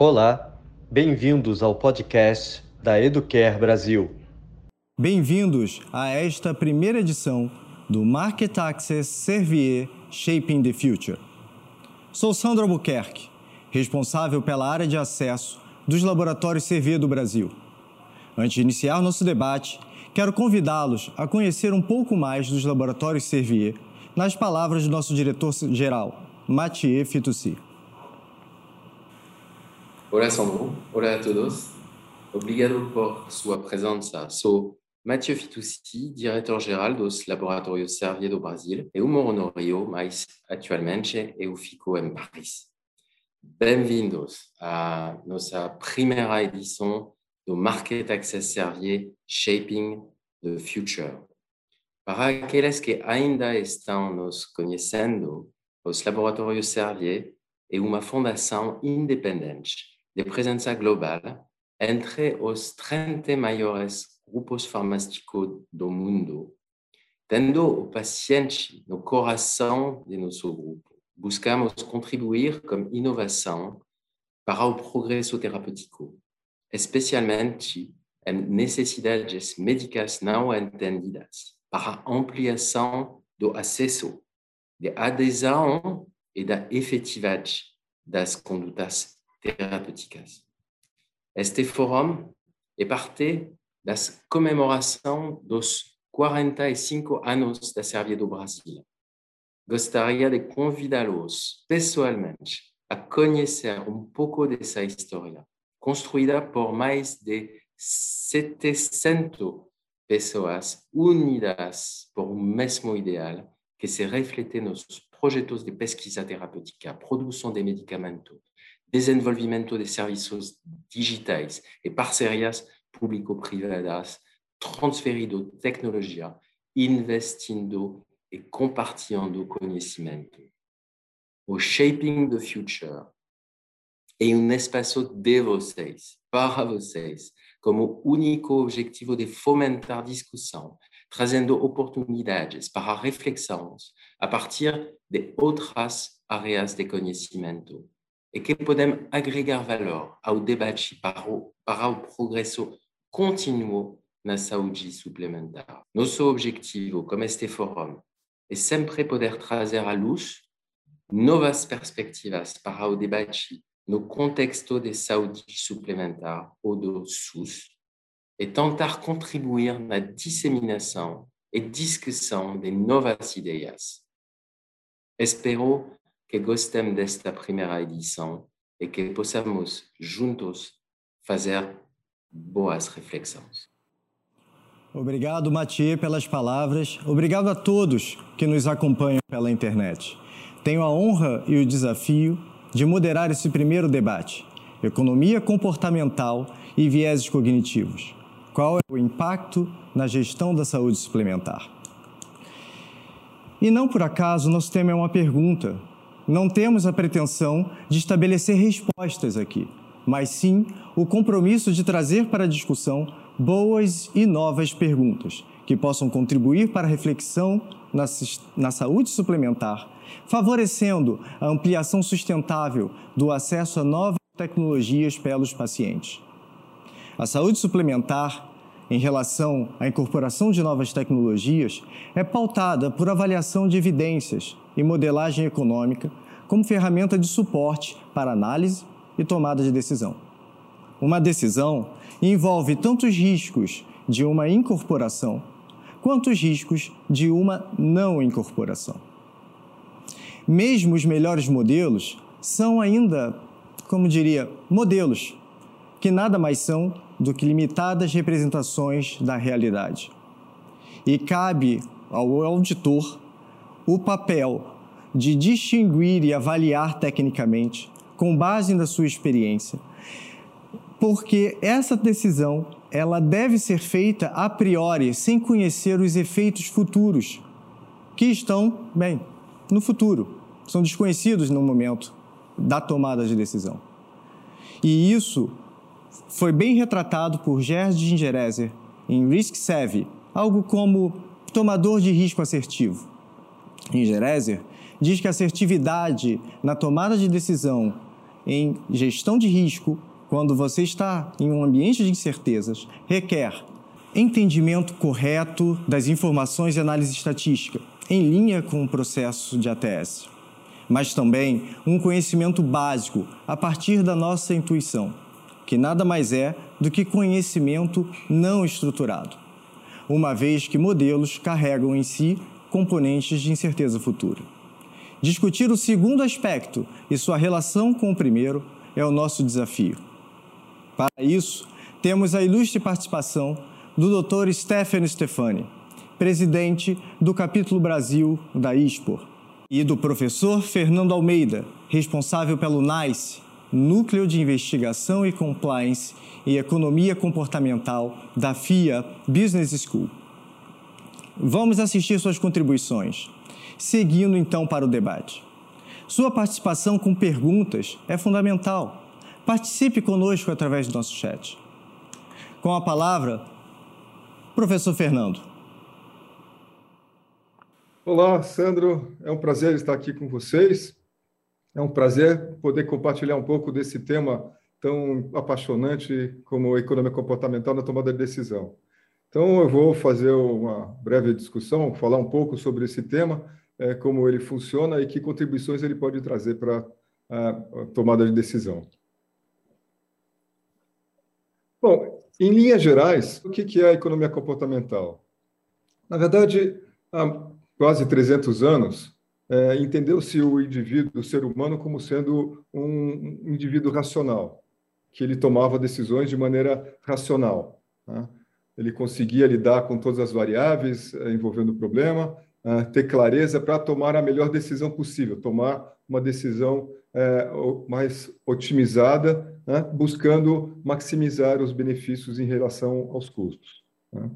Olá, bem-vindos ao podcast da Educare Brasil. Bem-vindos a esta primeira edição do Market Access Servier Shaping the Future. Sou Sandro Albuquerque, responsável pela área de acesso dos laboratórios Servier do Brasil. Antes de iniciar nosso debate, quero convidá-los a conhecer um pouco mais dos laboratórios Servier, nas palavras do nosso diretor-geral, Mathieu Fitoussi. Hola Sandro, hola a todos. Obrigado por sua presença. Sou Mathieu Fitoussi, diretor-geral dos Laboratórios Servier do Brasil e moro no Rio, mas atualmente eu fico em Paris. Bem-vindos à nossa primeira edição do Market Access Servier Shaping the Future. Para aqueles que ainda estão nos conhecendo, os Laboratórios Servier é uma fundação independente de presença global entre os 30 maiores grupos farmacêuticos do mundo, tendo o paciente no coração de nosso grupo. Buscamos contribuir com inovação para o progresso terapêutico, especialmente em necessidades médicas não entendidas, para ampliação do acesso, de adesão e da efetividade das condutas terapêuticas. Este fórum é parte das comemoração dos 45 anos da Servier do Brasil. Gostaria de convidá-los pessoalmente a conhecer um pouco dessa história, construída por mais de 700 pessoas unidas por um mesmo ideal que se reflete nos projetos de pesquisa terapêutica, produção de medicamentos, desenvolvimento de serviços digitais e parcerias público-privadas, transferindo tecnologia, investindo e compartilhando conhecimento. O Shaping the Future é um espaço de vocês, para vocês, como único objetivo de fomentar discussão, trazendo oportunidades para reflexões a partir de outras áreas de conhecimento e que podemos agregar valor ao debate para para o progresso contínuo na saúde suplementar. Nosso objetivo, como este fórum, é sempre poder trazer à luz novas perspectivas para o debate no contexto de saúde suplementar ou do SUS e tentar contribuir na disseminação e discussão de novas ideias. Espero que gostem desta primeira edição e que possamos juntos fazer boas reflexões. Obrigado, Mathieu, pelas palavras. Obrigado a todos que nos acompanham pela internet. Tenho a honra e o desafio de moderar esse primeiro debate: economia comportamental e vieses cognitivos. Qual é o impacto na gestão da saúde suplementar? E não por acaso nosso tema é uma pergunta, não temos a pretensão de estabelecer respostas aqui, mas sim o compromisso de trazer para a discussão boas e novas perguntas que possam contribuir para a reflexão na, na saúde suplementar, favorecendo a ampliação sustentável do acesso a novas tecnologias pelos pacientes. A saúde suplementar em relação à incorporação de novas tecnologias é pautada por avaliação de evidências e modelagem econômica como ferramenta de suporte para análise e tomada de decisão. Uma decisão envolve tanto os riscos de uma incorporação quanto os riscos de uma não incorporação. Mesmo os melhores modelos são ainda, como diria, modelos, que nada mais são do que limitadas representações da realidade. E cabe ao auditor o papel de distinguir e avaliar tecnicamente, com base na sua experiência, porque essa decisão ela deve ser feita a priori, sem conhecer os efeitos futuros, que estão, bem, no futuro, são desconhecidos no momento da tomada de decisão. E isso foi bem retratado por Gerd Gingerezer em Risk Savvy, algo como tomador de risco assertivo. Gingerezer diz que a assertividade na tomada de decisão em gestão de risco, quando você está em um ambiente de incertezas, requer entendimento correto das informações e análise estatística, em linha com o processo de ATS, mas também um conhecimento básico a partir da nossa intuição, que nada mais é do que conhecimento não estruturado, uma vez que modelos carregam em si componentes de incerteza futura. Discutir o segundo aspecto e sua relação com o primeiro é o nosso desafio. Para isso, temos a ilustre participação do Dr. Stefano Stefani, presidente do capítulo Brasil da ISPOR, e do professor Fernando Almeida, responsável pelo NICE, Núcleo de Investigação e Compliance e Economia Comportamental da FIA Business School. Vamos assistir suas contribuições, seguindo então para o debate. Sua participação com perguntas é fundamental. Participe conosco através do nosso chat. Com a palavra, professor Fernando. Olá, Sandro. É um prazer estar aqui com vocês. É um prazer poder compartilhar um pouco desse tema tão apaixonante como economia comportamental na tomada de decisão. Então, eu vou fazer uma breve discussão, falar um pouco sobre esse tema, é, como ele funciona e que contribuições ele pode trazer para a, a tomada de decisão. Bom, em linhas gerais, o que é a economia comportamental? Na verdade, há quase 300 anos, é, entendeu-se o indivíduo, o ser humano, como sendo um indivíduo racional, que ele tomava decisões de maneira racional. Né? Ele conseguia lidar com todas as variáveis eh, envolvendo o problema, eh, ter clareza para tomar a melhor decisão possível, tomar uma decisão eh, mais otimizada, né, buscando maximizar os benefícios em relação aos custos. Né.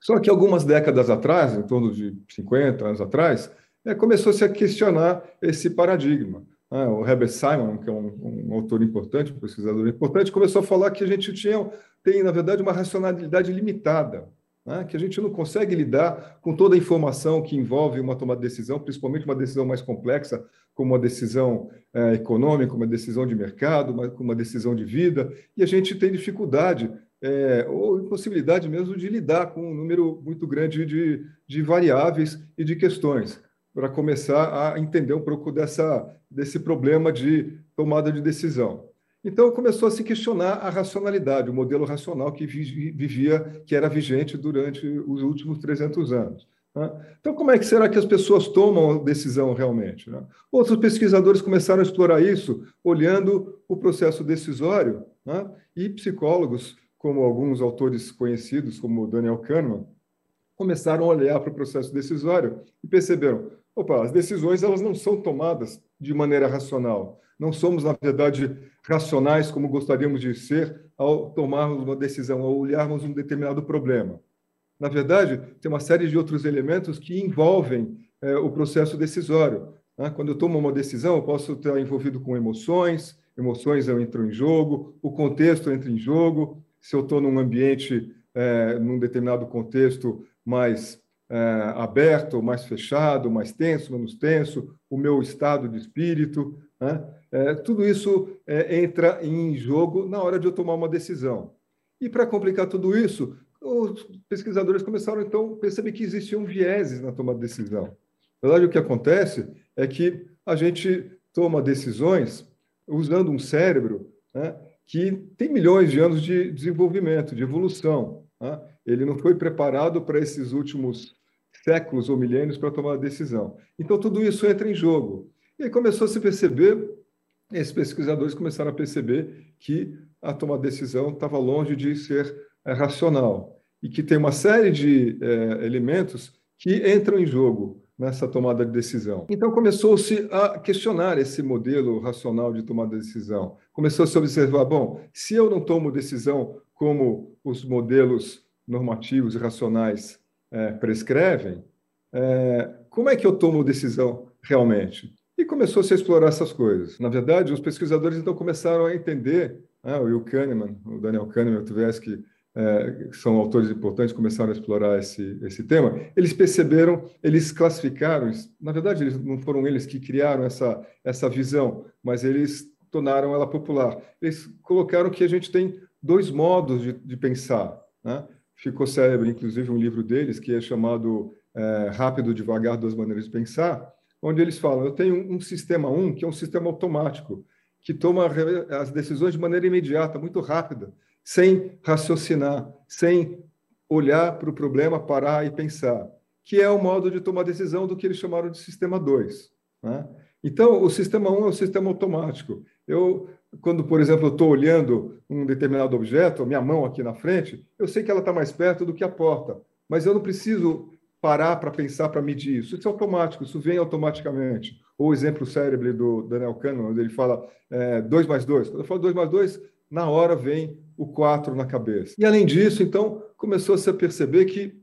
Só que algumas décadas atrás, em torno de 50 anos atrás, começou-se a questionar esse paradigma. Né. O Herbert Simon, que é um, um autor importante, um pesquisador importante, começou a falar que a gente tinha tem, na verdade, uma racionalidade limitada, né? que a gente não consegue lidar com toda a informação que envolve uma tomada de decisão, principalmente uma decisão mais complexa, como uma decisão é, econômica, uma decisão de mercado, uma, uma decisão de vida, e a gente tem dificuldade é, ou impossibilidade mesmo de lidar com um número muito grande de, de variáveis e de questões, para começar a entender um pouco dessa, desse problema de tomada de decisão. Então começou a se questionar a racionalidade, o modelo racional que vivia, que era vigente durante os últimos 300 anos. Né? Então, como é que será que as pessoas tomam decisão realmente? Né? Outros pesquisadores começaram a explorar isso, olhando o processo decisório, né? e psicólogos, como alguns autores conhecidos, como Daniel Kahneman, começaram a olhar para o processo decisório e perceberam: opa, as decisões elas não são tomadas de maneira racional. Não somos, na verdade, racionais como gostaríamos de ser ao tomarmos uma decisão, ao olharmos um determinado problema. Na verdade, tem uma série de outros elementos que envolvem é, o processo decisório. Né? Quando eu tomo uma decisão, eu posso estar envolvido com emoções, emoções entram em jogo, o contexto entra em jogo. Se eu estou num ambiente, é, num determinado contexto mais aberto, mais fechado, mais tenso, menos tenso, o meu estado de espírito, né? É, tudo isso é, entra em jogo na hora de eu tomar uma decisão. E para complicar tudo isso, os pesquisadores começaram então a perceber que existiam vieses na tomada de decisão. Na verdade, o que acontece é que a gente toma decisões usando um cérebro né, que tem milhões de anos de desenvolvimento, de evolução. Né? Ele não foi preparado para esses últimos séculos ou milênios para tomar a decisão. Então, tudo isso entra em jogo. E aí começou a se perceber, esses pesquisadores começaram a perceber que a tomada de decisão estava longe de ser é, racional e que tem uma série de é, elementos que entram em jogo nessa tomada de decisão. Então começou-se a questionar esse modelo racional de tomada de decisão. Começou-se a observar, bom, se eu não tomo decisão como os modelos normativos e racionais é, prescrevem, é, como é que eu tomo decisão realmente? E começou-se a explorar essas coisas. Na verdade, os pesquisadores então começaram a entender, né, o Will Kahneman, o Daniel Kahneman, o Tversky, é, são autores importantes, começaram a explorar esse, esse tema, eles perceberam, eles classificaram, na verdade, eles, não foram eles que criaram essa, essa visão, mas eles tornaram ela popular. Eles colocaram que a gente tem dois modos de, de pensar. Né? Ficou célebre, inclusive, um livro deles que é chamado é, Rápido, Devagar, Duas Maneiras de Pensar, onde eles falam: eu tenho um, sistema 1, um, que é um sistema automático, que toma as decisões de maneira imediata, muito rápida, sem raciocinar, sem olhar para o problema, parar e pensar, que é o modo de tomar decisão do que eles chamaram de sistema 2. Né? Então, o sistema 1 um é o sistema automático. Eu, quando, por exemplo, eu estou olhando um determinado objeto, minha mão aqui na frente, eu sei que ela está mais perto do que a porta, mas eu não preciso parar para pensar, para medir isso. Isso é automático, isso vem automaticamente. Ou o exemplo cérebro do Daniel Kahneman, onde ele fala 2 é, mais 2. Quando eu falo 2 mais 2, na hora vem o 4 na cabeça. E além disso, então, começou-se a perceber que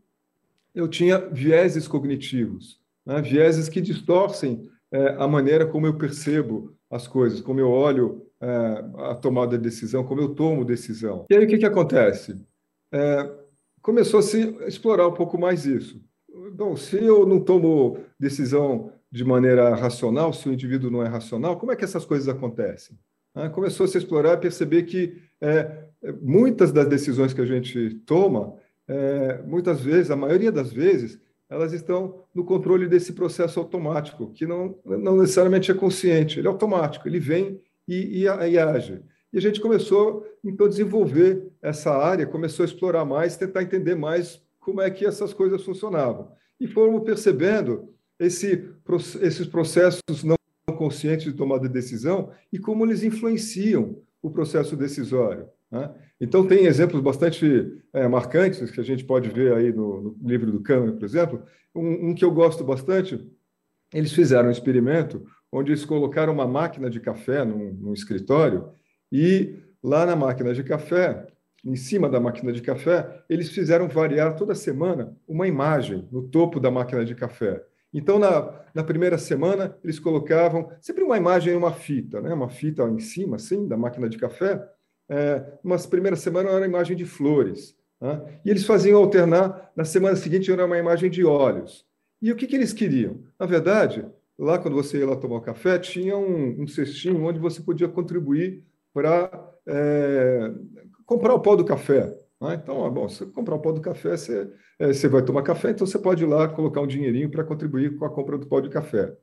eu tinha vieses cognitivos, né? vieses que distorcem é, a maneira como eu percebo as coisas, como eu olho a tomada de decisão, como eu tomo decisão. E aí o que, que acontece? É, começou a se explorar um pouco mais isso. Bom, se eu não tomo decisão de maneira racional, se o indivíduo não é racional, como é que essas coisas acontecem? Ah, começou a se explorar e perceber que é, muitas das decisões que a gente toma, é, muitas vezes, a maioria das vezes, elas estão no controle desse processo automático, que não, não necessariamente é consciente, ele é automático, ele vem e, e, e age. E a gente começou, então, a desenvolver essa área, começou a explorar mais, tentar entender mais como é que essas coisas funcionavam. E fomos percebendo esse, esses processos não conscientes de tomada de decisão e como eles influenciam o processo decisório. Né? Então, tem exemplos bastante é, marcantes que a gente pode ver aí no, no livro do Kahneman, por exemplo. Um, um, que eu gosto bastante, eles fizeram um experimento onde eles colocaram uma máquina de café num, num escritório e lá na máquina de café em cima da máquina de café, eles fizeram variar toda semana uma imagem no topo da máquina de café. Então, na, na primeira semana, eles colocavam sempre uma imagem em uma fita, né? uma fita em cima, assim, da máquina de café. É, uma primeira semana era uma imagem de flores. Né? E eles faziam alternar, na semana seguinte era uma imagem de óleos. E o que, que eles queriam? Na verdade, lá quando você ia lá tomar café, tinha um, um cestinho onde você podia contribuir para é, comprar o pó do café. Né? Então, ah, bom, se comprar o pó do café, você, é, você vai tomar café, então você pode ir lá colocar um dinheirinho para contribuir com a compra do pó de café.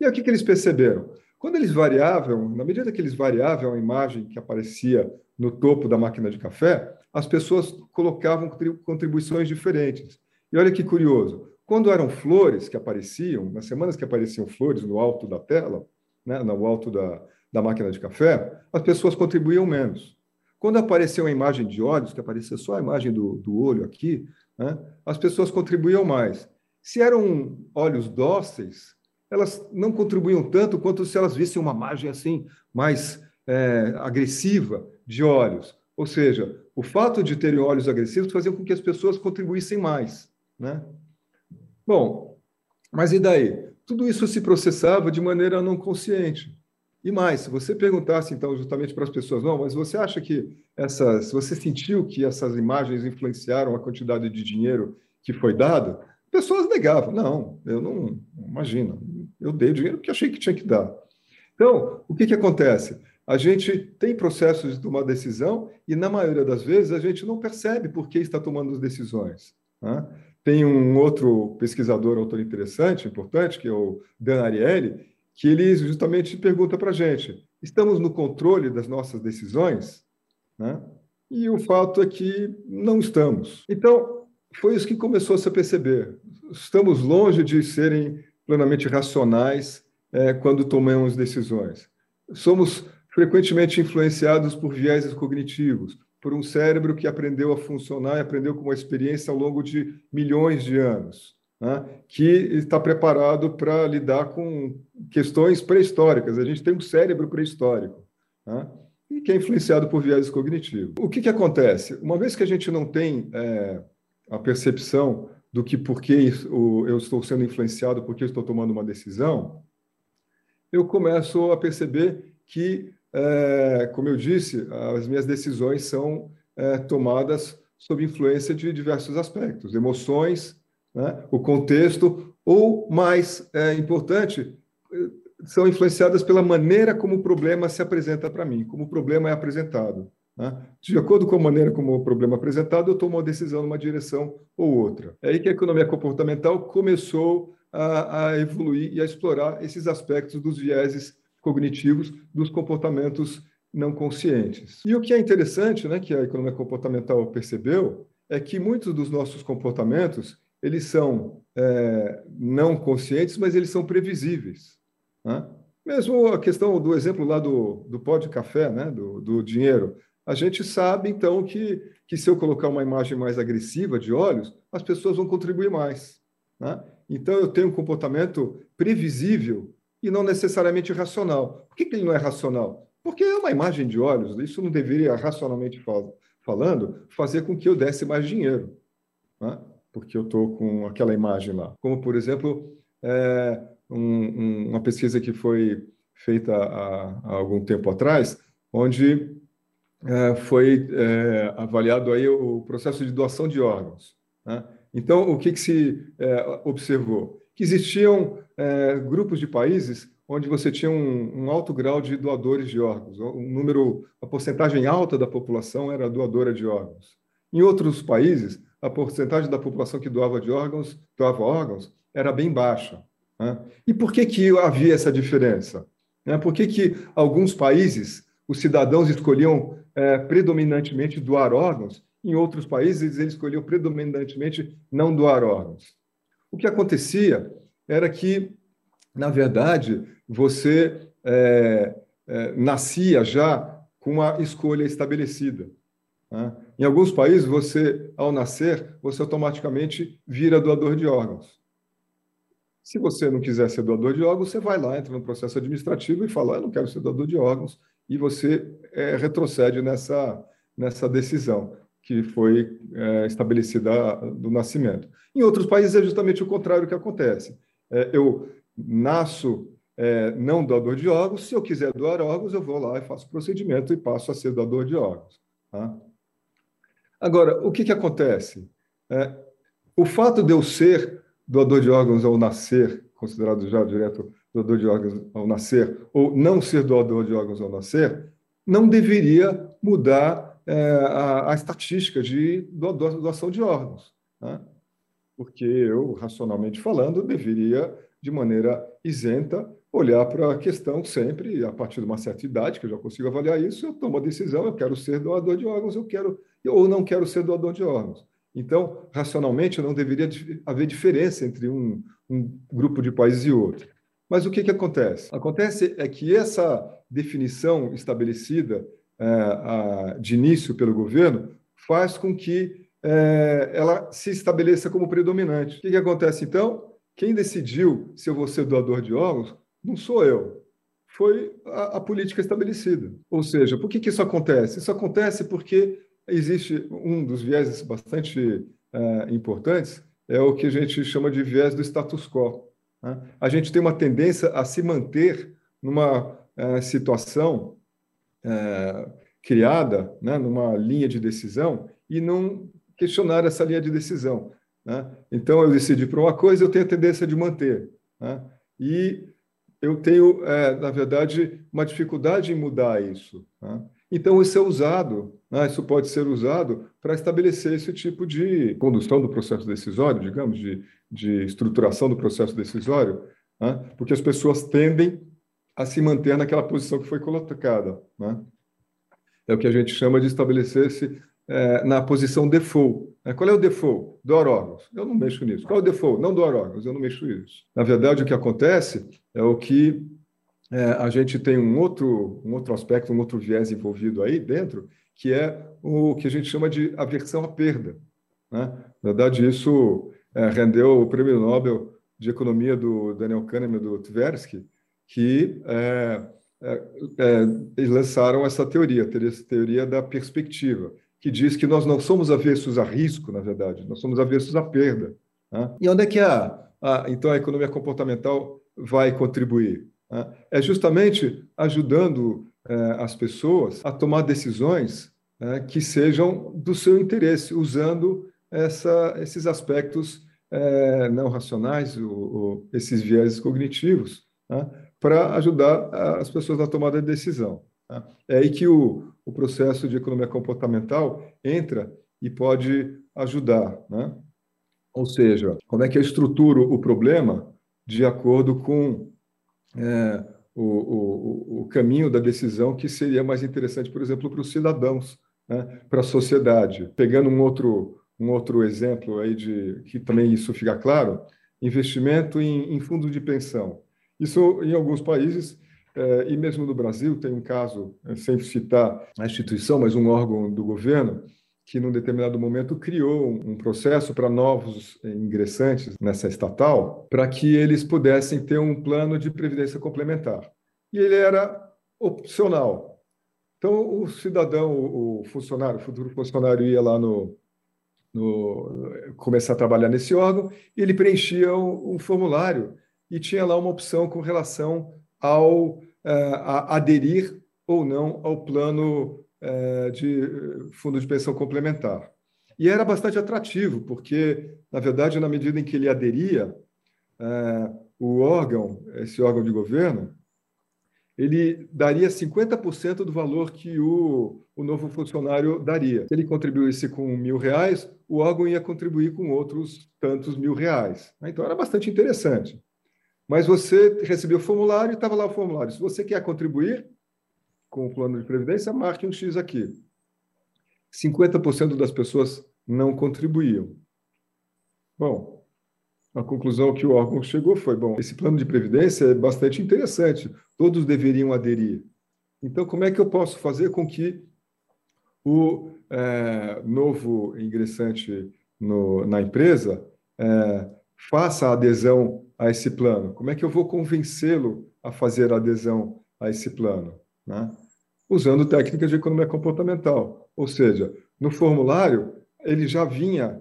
E aí, o que, que eles perceberam? Quando eles variavam, na medida que eles variavam a imagem que aparecia no topo da máquina de café, as pessoas colocavam contribuições diferentes. E olha que curioso, quando eram flores que apareciam, nas semanas que apareciam flores no alto da tela, né, no alto da, da máquina de café, as pessoas contribuíam menos. Quando apareceu a imagem de olhos, que aparecia só a imagem do, do olho aqui, né, as pessoas contribuíam mais. Se eram olhos dóceis, elas não contribuíam tanto quanto se elas vissem uma imagem assim mais é, agressiva de olhos. Ou seja, o fato de terem olhos agressivos fazia com que as pessoas contribuíssem mais. Né? Bom, mas e daí? Tudo isso se processava de maneira não consciente. E mais, se você perguntasse, então, justamente para as pessoas, não, mas você acha que essas, você sentiu que essas imagens influenciaram a quantidade de dinheiro que foi dado? Pessoas negavam, não, eu não, imagino, eu dei o dinheiro que achei que tinha que dar. Então, o que, que acontece? A gente tem processos de tomar decisão e, na maioria das vezes, a gente não percebe por que está tomando as decisões. Né? Tem um outro pesquisador, autor interessante, importante, que é o Dan Ariely, que ele justamente pergunta para a gente: estamos no controle das nossas decisões? Né? E o fato é que não estamos. Então, foi isso que começou a se perceber. Estamos longe de serem plenamente racionais é, quando tomamos decisões. Somos frequentemente influenciados por vieses cognitivos, por um cérebro que aprendeu a funcionar e aprendeu com uma experiência ao longo de milhões de anos né, que está preparado para lidar com questões pré-históricas. A gente tem um cérebro pré-histórico né, e que é influenciado por viés cognitivos. O que, que acontece? Uma vez que a gente não tem é, a percepção do que por que eu estou sendo influenciado, por que estou tomando uma decisão, eu começo a perceber que, é, como eu disse, as minhas decisões são é, tomadas sob influência de diversos aspectos, emoções, né? o contexto, ou mais é, importante, são influenciadas pela maneira como o problema se apresenta para mim, como o problema é apresentado. Né? De acordo com a maneira como o problema é apresentado, eu tomo uma decisão numa direção ou outra. É aí que a economia comportamental começou a, a evoluir e a explorar esses aspectos dos vieses cognitivos dos comportamentos não conscientes. E o que é interessante, né, que a economia comportamental percebeu, é que muitos dos nossos comportamentos eles são é, não conscientes, mas eles são previsíveis. Né? Mesmo a questão do exemplo lá do, do pó de café, né, do, do dinheiro, a gente sabe então que, que se eu colocar uma imagem mais agressiva de olhos, as pessoas vão contribuir mais. Né? Então eu tenho um comportamento previsível e não necessariamente racional. Por que, que ele não é racional? Porque é uma imagem de olhos, isso não deveria, racionalmente falando, fazer com que eu desse mais dinheiro, né? porque eu estou com aquela imagem lá. Como, por exemplo, é, um, um, uma pesquisa que foi feita há, há algum tempo atrás, onde é, foi é, avaliado aí o processo de doação de órgãos. Né? Então, o que, que se é, observou? Que existiam é, grupos de países onde você tinha um, um, alto grau de doadores de órgãos, um número, a porcentagem alta da população era doadora de órgãos. Em outros países, a porcentagem da população que doava de órgãos, doava órgãos, era bem baixa. Né? E por que que havia essa diferença? Né? Por que que alguns países os cidadãos escolhiam é, predominantemente doar órgãos, em outros países eles escolhiam predominantemente não doar órgãos? O que acontecia era que na verdade, você é, é, nascia já com uma escolha estabelecida. Né? Em alguns países, você, ao nascer, você automaticamente vira doador de órgãos. Se você não quiser ser doador de órgãos, você vai lá, entra no processo administrativo e fala: Eu não quero ser doador de órgãos, e você é, retrocede nessa, nessa decisão que foi é, estabelecida do nascimento. Em outros países é justamente o contrário que acontece. É, eu nasço é, não doador de órgãos, se eu quiser doar órgãos, eu vou lá e faço o procedimento e passo a ser doador de órgãos. Tá? Agora, o que, que acontece? É, o fato de eu ser doador de órgãos ao nascer, considerado já direto doador de órgãos ao nascer, ou não ser doador de órgãos ao nascer, não deveria mudar a, a, estatística de doação de órgãos. Tá? Porque eu, racionalmente falando, deveria de maneira isenta, olhar para a questão sempre, a partir de uma certa idade, que eu já consigo avaliar isso, eu tomo a decisão, eu quero ser doador de órgãos, eu quero, ou não quero ser doador de órgãos. Então, racionalmente, não deveria haver diferença entre um, um grupo de países e outro. Mas o que, que acontece? Acontece é que essa definição estabelecida é, de início pelo governo faz com que é, ela se estabeleça como predominante. O que, que acontece então? Quem decidiu se eu vou ser doador de órgãos não sou eu, foi a, a política estabelecida. Ou seja, por que, que isso acontece? Isso acontece porque existe um dos vieses bastante é, importantes, é o que a gente chama de viés do status quo. Né? A gente tem uma tendência a se manter numa é, situação é, criada, né, numa linha de decisão, e não questionar essa linha de decisão. Né? Então, eu decidi por uma coisa, eu tenho a tendência de manter. Né? E eu tenho, é, na verdade, uma dificuldade em mudar isso. Né? Então, isso é usado, né? isso pode ser usado para estabelecer esse tipo de condução do processo decisório, digamos, de, de estruturação do processo decisório, né? porque as pessoas tendem a se manter naquela posição que foi colocada. Né? É o que a gente chama de estabelecer-se é, na posição default. É, qual é o default? Doar órgãos. Eu não mexo nisso. Qual é o default? Não doar órgãos. Eu não mexo nisso. Na verdade, o que acontece é o que é, a gente tem um outro, um outro aspecto, um outro viés envolvido aí dentro, que é o que a gente chama de aversão à perda. Né? Na verdade, isso é, rendeu o prêmio Nobel de Economia do Daniel Kahneman do Tversky, que é, é, é, lançaram essa teoria, essa teoria da perspectiva que diz que nós não somos avessos a risco, na verdade, nós somos avessos à perda. Né? E onde é que a, a, então a economia comportamental vai contribuir? Né? É justamente ajudando é, as pessoas a tomar decisões é, que sejam do seu interesse, usando essa, esses aspectos é, não racionais, o, o, esses viéses cognitivos, né? Para ajudar as pessoas na tomada de decisão. Tá? É aí que o, o processo de economia comportamental entra e pode ajudar. Né? Ou seja, como é que eu estruturo o problema de acordo com é, o, o, o, caminho da decisão que seria mais interessante, por exemplo, para os cidadãos, né? para a sociedade. Pegando um outro, um outro exemplo aí de que também isso fica claro, investimento em, em fundos de pensão. Isso, em alguns países, é, e mesmo no Brasil, tem um caso, é, sem citar a instituição, mas um órgão do governo, que, num determinado momento, criou um processo para novos é, ingressantes nessa estatal, para que eles pudessem ter um plano de previdência complementar. E ele era opcional. Então, o cidadão, o funcionário, o futuro funcionário ia lá no, no começar a trabalhar nesse órgão, e ele preenchia um, um formulário e tinha lá uma opção com relação ao uh, aderir ou não ao plano uh, de fundo de pensão complementar. E era bastante atrativo, porque, na verdade, na medida em que ele aderia, o órgão, esse órgão de governo, ele daria 50% do valor que o, o novo funcionário daria. Se ele contribuísse com mil reais, o órgão ia contribuir com outros tantos mil reais. Então era bastante interessante. Mas você recebeu o formulário e estava lá o formulário. Se você quer contribuir com o plano de previdência, marque um X aqui. 50% das pessoas não contribuíam. Bom, a conclusão que o órgão chegou foi: bom, esse plano de previdência é bastante interessante, todos deveriam aderir. Então, como é que eu posso fazer com que o é, novo ingressante no, na empresa é, faça a adesão a esse plano? Como é que eu vou convencê-lo a fazer a adesão a esse plano? Né? Usando técnicas de economia comportamental. Ou seja, no formulário, ele já vinha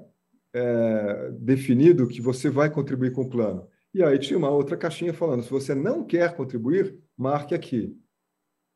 é, definido que você vai contribuir com o plano. E aí tinha uma outra caixinha falando: se você não quer contribuir, marque aqui.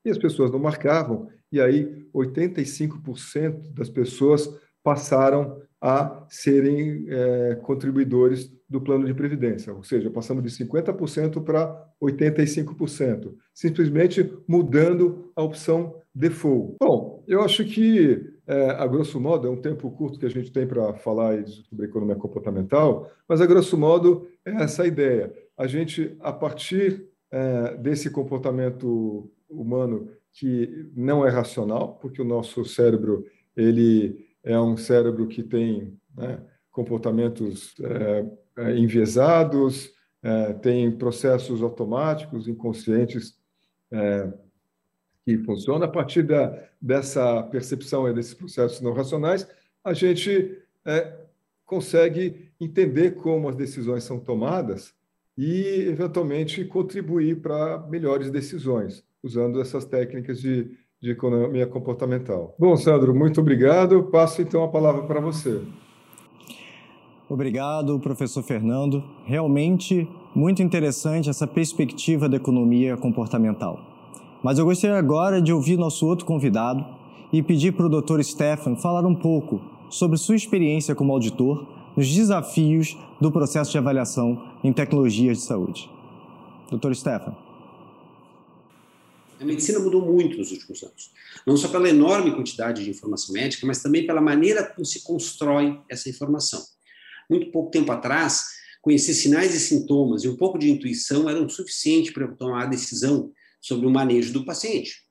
E as pessoas não marcavam, e aí 85% das pessoas passaram a serem é, contribuidores do plano de previdência, ou seja, passamos de 50% para 85%, simplesmente mudando a opção default. Bom, eu acho que é, a grosso modo, é um tempo curto que a gente tem para falar sobre economia comportamental, mas a grosso modo é essa a ideia. A gente, a partir é, desse comportamento humano que não é racional, porque o nosso cérebro ele é um cérebro que tem né, comportamentos é, é enviesados, é, tem processos automáticos, inconscientes é, que funciona. A partir da, dessa percepção e desses processos não racionais, a gente é, consegue entender como as decisões são tomadas e, eventualmente, contribuir para melhores decisões, usando essas técnicas de, de economia comportamental. Bom, Sandro, muito obrigado. Passo, então, a palavra para você. Obrigado, professor Fernando. Realmente muito interessante essa perspectiva da economia comportamental. Mas eu gostaria agora de ouvir nosso outro convidado e pedir para o Dr. Stefan falar um pouco sobre sua experiência como auditor nos desafios do processo de avaliação em tecnologias de saúde. Dr. Stefan. A medicina mudou muito nos últimos anos. Não só pela enorme quantidade de informação médica, mas também pela maneira como se constrói essa informação. Muito pouco tempo atrás, conhecer sinais e sintomas e um pouco de intuição eram suficiente para tomar a decisão sobre o manejo do paciente.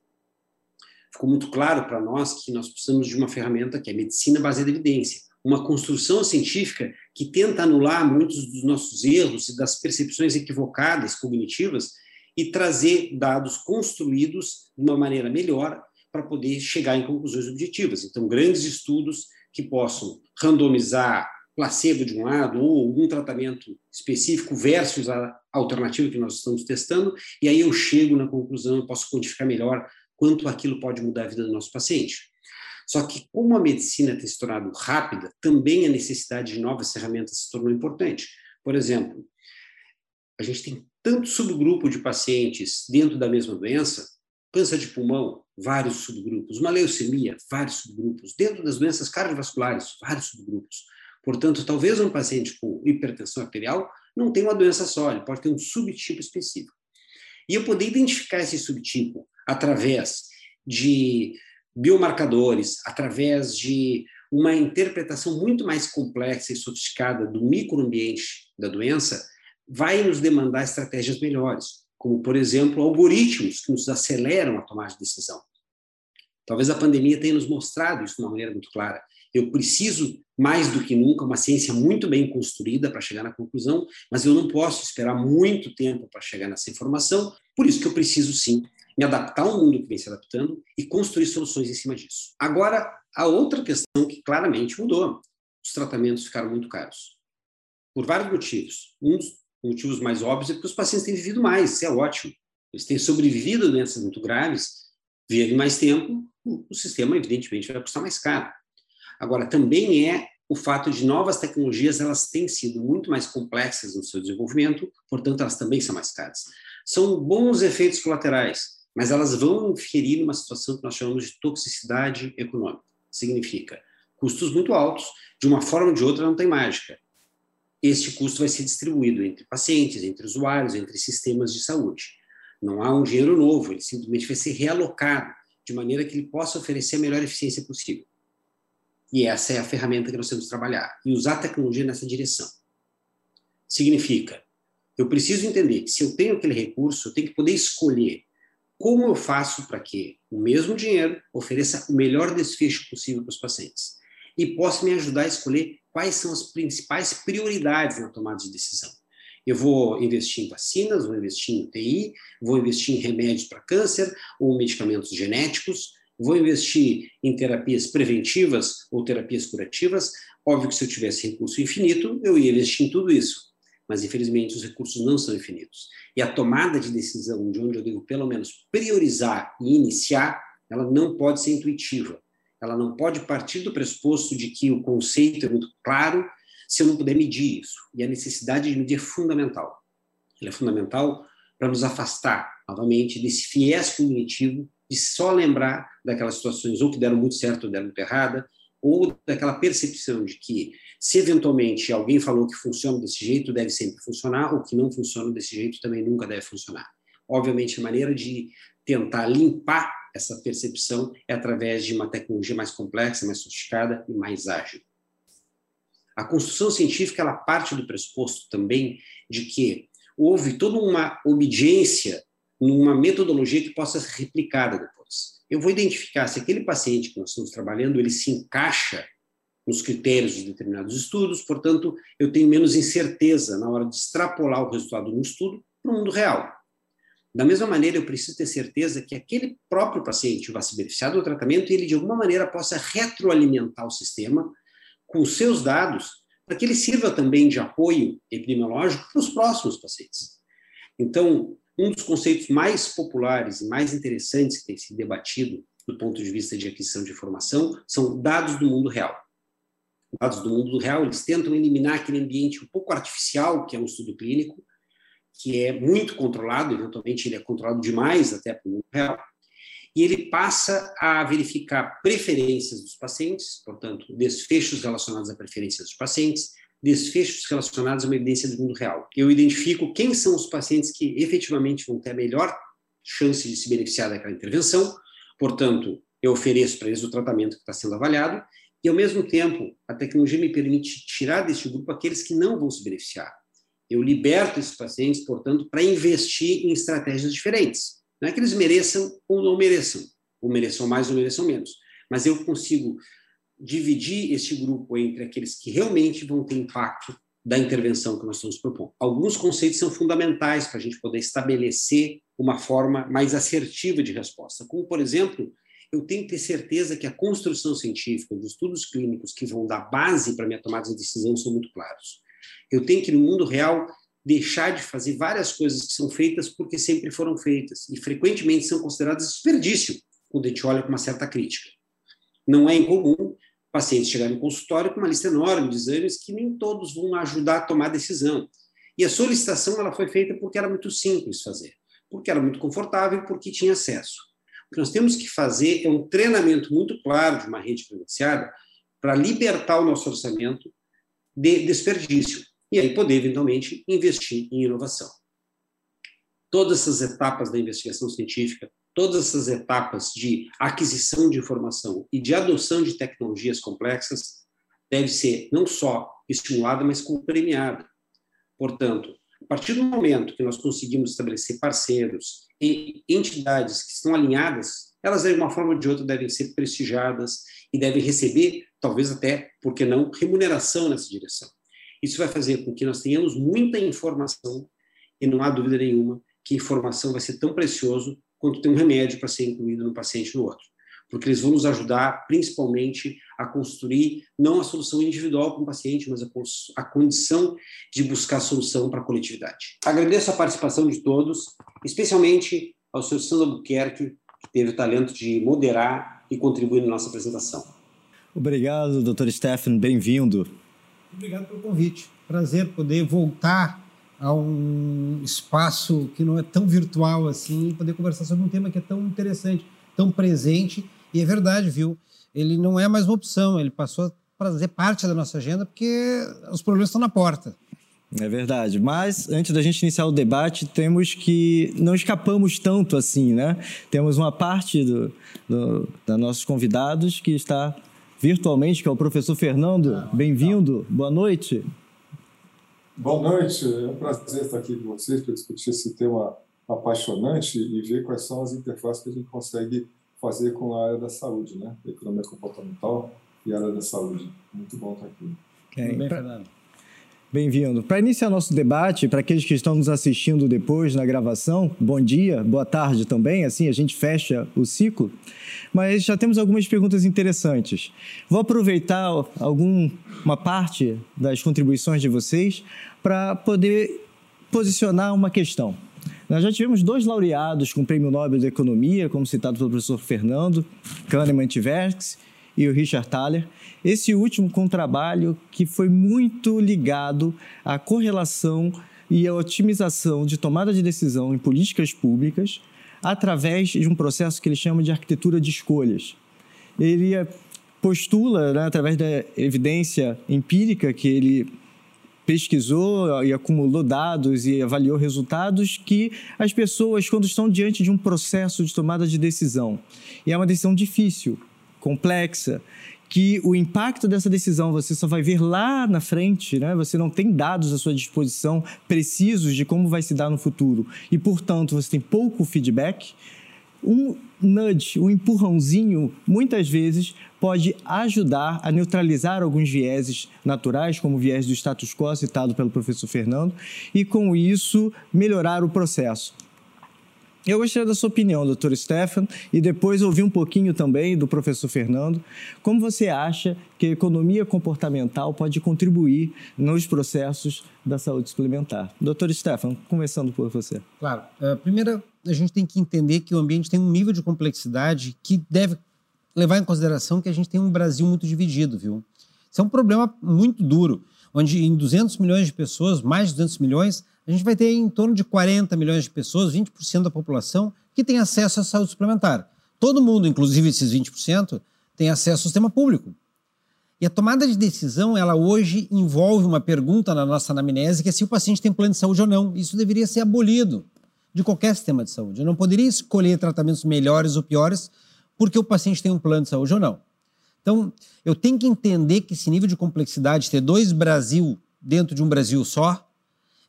Ficou muito claro para nós que nós precisamos de uma ferramenta que é medicina baseada em evidência, uma construção científica que tenta anular muitos dos nossos erros e das percepções equivocadas cognitivas e trazer dados construídos de uma maneira melhor para poder chegar em conclusões objetivas. Então, grandes estudos que possam randomizar placebo de um lado ou algum tratamento específico versus a alternativa que nós estamos testando, e aí eu chego na conclusão, eu posso quantificar melhor quanto aquilo pode mudar a vida do nosso paciente. Só que, como a medicina tem se tornado rápida, também a necessidade de novas ferramentas se tornou importante. Por exemplo, a gente tem tanto subgrupo de pacientes dentro da mesma doença, câncer de pulmão, vários subgrupos, uma leucemia, vários subgrupos, dentro das doenças cardiovasculares, vários subgrupos. Portanto, talvez um paciente com hipertensão arterial não tenha uma doença só, ele pode ter um subtipo específico. E eu poder identificar esse subtipo através de biomarcadores, através de uma interpretação muito mais complexa e sofisticada do microambiente da doença, vai nos demandar estratégias melhores, como, por exemplo, algoritmos que nos aceleram a tomar de decisão. Talvez a pandemia tenha nos mostrado isso de uma maneira muito clara. Eu preciso, mais do que nunca, uma ciência muito bem construída para chegar na conclusão, mas eu não posso esperar muito tempo para chegar nessa informação, por isso que eu preciso, sim, me adaptar ao mundo que vem se adaptando e construir soluções em cima disso. Agora, a outra questão que claramente mudou: os tratamentos ficaram muito caros. Por vários motivos. Um motivos mais óbvios é porque os pacientes têm vivido mais, isso é ótimo. Eles têm sobrevivido a doenças muito graves, vivem mais tempo, o sistema, evidentemente, vai custar mais caro. Agora, também é o fato de novas tecnologias, elas têm sido muito mais complexas no seu desenvolvimento, portanto, elas também são mais caras. São bons efeitos colaterais, mas elas vão inferir numa situação que nós chamamos de toxicidade econômica. Significa custos muito altos, de uma forma ou de outra não tem mágica. Este custo vai ser distribuído entre pacientes, entre usuários, entre sistemas de saúde. Não há um dinheiro novo, ele simplesmente vai ser realocado de maneira que ele possa oferecer a melhor eficiência possível. E essa é a ferramenta que nós temos que trabalhar e usar a tecnologia nessa direção. Significa, eu preciso entender que se eu tenho aquele recurso, eu tenho que poder escolher como eu faço para que o mesmo dinheiro ofereça o melhor desfecho possível para os pacientes e possa me ajudar a escolher quais são as principais prioridades na tomada de decisão. Eu vou investir em vacinas, vou investir em TI, vou investir em remédios para câncer ou medicamentos genéticos, vou investir em terapias preventivas ou terapias curativas. Óbvio que se eu tivesse recurso infinito, eu ia investir em tudo isso. Mas, infelizmente, os recursos não são infinitos. E a tomada de decisão de onde eu devo, pelo menos, priorizar e iniciar, ela não pode ser intuitiva. Ela não pode partir do pressuposto de que o conceito é muito claro se eu não puder medir isso. E a necessidade de medir é fundamental. Ela é fundamental para nos afastar, novamente, desse viés cognitivo de só lembrar daquelas situações ou que deram muito certo ou deram muito errada, ou daquela percepção de que, se eventualmente alguém falou que funciona desse jeito, deve sempre funcionar, ou que não funciona desse jeito também nunca deve funcionar. Obviamente, a maneira de tentar limpar essa percepção é através de uma tecnologia mais complexa, mais sofisticada e mais ágil. A construção científica ela parte do pressuposto também de que houve toda uma obediência numa metodologia que possa ser replicada depois. Eu vou identificar se aquele paciente que nós estamos trabalhando ele se encaixa nos critérios de determinados estudos, portanto, eu tenho menos incerteza na hora de extrapolar o resultado de um estudo para o mundo real. Da mesma maneira, eu preciso ter certeza que aquele próprio paciente vai se beneficiar do tratamento e ele, de alguma maneira, possa retroalimentar o sistema com seus dados, para que ele sirva também de apoio epidemiológico para os próximos pacientes. Então, um dos conceitos mais populares e mais interessantes que tem sido debatido do ponto de vista de aquisição de informação são dados do mundo real. Dados do mundo real, eles tentam eliminar aquele ambiente um pouco artificial, que é um estudo clínico, que é muito controlado, eventualmente ele é controlado demais até para o mundo real, e ele passa a verificar preferências dos pacientes, portanto, desfechos relacionados a preferências dos pacientes, desfechos relacionados a uma evidência do mundo real. Eu identifico quem são os pacientes que efetivamente vão ter a melhor chance de se beneficiar daquela intervenção, portanto, eu ofereço para eles o tratamento que está sendo avaliado, e ao mesmo tempo, a tecnologia me permite tirar deste grupo aqueles que não vão se beneficiar. Eu liberto esses pacientes, portanto, para investir em estratégias diferentes. Não é que eles mereçam ou não mereçam, ou mereçam mais ou mereçam menos, mas eu consigo dividir este grupo entre aqueles que realmente vão ter impacto da intervenção que nós estamos propondo. Alguns conceitos são fundamentais para a gente poder estabelecer uma forma mais assertiva de resposta, como, por exemplo, eu tenho que ter certeza que a construção científica, os estudos clínicos que vão dar base para minha tomada de decisão são muito claros. Eu tenho que, no mundo real, deixar de fazer várias coisas que são feitas porque sempre foram feitas e frequentemente são consideradas desperdício quando a gente olha com uma certa crítica. Não é incomum pacientes chegarem no consultório com uma lista enorme de exames que nem todos vão ajudar a tomar decisão. E a solicitação ela foi feita porque era muito simples fazer, porque era muito confortável, porque tinha acesso. O que nós temos que fazer é um treinamento muito claro de uma rede credenciada para libertar o nosso orçamento de desperdício e aí poder, eventualmente, investir em inovação. todas essas etapas da investigação científica, todas essas etapas de aquisição de informação e de adoção de tecnologias complexas deve ser não só estimulada, mas como premiada. Portanto, a partir do momento que nós conseguimos estabelecer parceiros e entidades que estão alinhadas, elas de uma forma ou de outra devem ser prestigiadas e devem receber, talvez até, por que não, remuneração nessa direção. Isso vai fazer com que nós tenhamos muita informação e não há dúvida nenhuma que informação vai ser tão precioso quanto ter um remédio para ser incluído no paciente no outro. Porque eles vão nos ajudar, principalmente, a construir não a solução individual para o paciente, mas a, a condição de buscar solução para a coletividade. Agradeço a participação de todos, especialmente ao Sr. Sandro Albuquerque, que teve o talento de moderar e contribuir na nossa apresentação. Obrigado, Dr. Stephen, bem-vindo. Obrigado pelo convite. Prazer poder voltar a um espaço que não é tão virtual assim, poder conversar sobre um tema que é tão interessante, tão presente. E é verdade, viu? Ele não é mais uma opção, ele passou a fazer parte da nossa agenda porque os problemas estão na porta. É verdade. Mas antes da gente iniciar o debate, temos que não escapamos tanto assim, né? Temos uma parte do, do, dos nossos convidados que está virtualmente, que é o professor Fernando. Ah, Bem-vindo. Boa noite. Boa noite, é um prazer estar aqui com vocês para discutir esse tema apaixonante e ver quais são as interfaces que a gente consegue fazer com a área da saúde, né? Economia comportamental e a área da saúde. Muito bom estar aqui. Okay. Bem, Fernando. Bem-vindo. Para iniciar nosso debate, para aqueles que estão nos assistindo depois na gravação, bom dia, boa tarde também, assim a gente fecha o ciclo. Mas já temos algumas perguntas interessantes. Vou aproveitar alguma parte das contribuições de vocês para poder posicionar uma questão. Nós já tivemos dois laureados com o Prêmio Nobel de Economia, como citado pelo professor Fernando, Kahneman Tversky e o Richard Thaler. Esse último com um trabalho que foi muito ligado à correlação e à otimização de tomada de decisão em políticas públicas através de um processo que ele chama de arquitetura de escolhas. Ele postula, né, através da evidência empírica que ele pesquisou e acumulou dados e avaliou resultados que as pessoas, quando estão diante de um processo de tomada de decisão, e é uma decisão difícil, complexa, que o impacto dessa decisão você só vai ver lá na frente, né? Você não tem dados à sua disposição precisos de como vai se dar no futuro e, portanto, você tem pouco feedback. Um nudge, um empurrãozinho, muitas vezes pode ajudar a neutralizar alguns vieses naturais, como o viés do status quo citado pelo professor Fernando, e com isso melhorar o processo. Eu gostaria da sua opinião, doutor Stefan, e depois ouvir um pouquinho também do professor Fernando. Como você acha que a economia comportamental pode contribuir nos processos da saúde suplementar? Doutor Stefan, começando por você. Claro. Uh, primeiro, a gente tem que entender que o ambiente tem um nível de complexidade que deve levar em consideração que a gente tem um Brasil muito dividido, viu? Isso é um problema muito duro, onde em 200 milhões de pessoas, mais de 200 milhões, a gente vai ter em torno de 40 milhões de pessoas, 20% da população, que tem acesso à saúde suplementar. Todo mundo, inclusive esses 20%, tem acesso ao sistema público. E a tomada de decisão, ela hoje envolve uma pergunta na nossa anamnese, que é se o paciente tem plano de saúde ou não. Isso deveria ser abolido de qualquer sistema de saúde. Eu não poderia escolher tratamentos melhores ou piores porque o paciente tem um plano de saúde ou não. Então, eu tenho que entender que esse nível de complexidade, ter dois Brasil dentro de um Brasil só,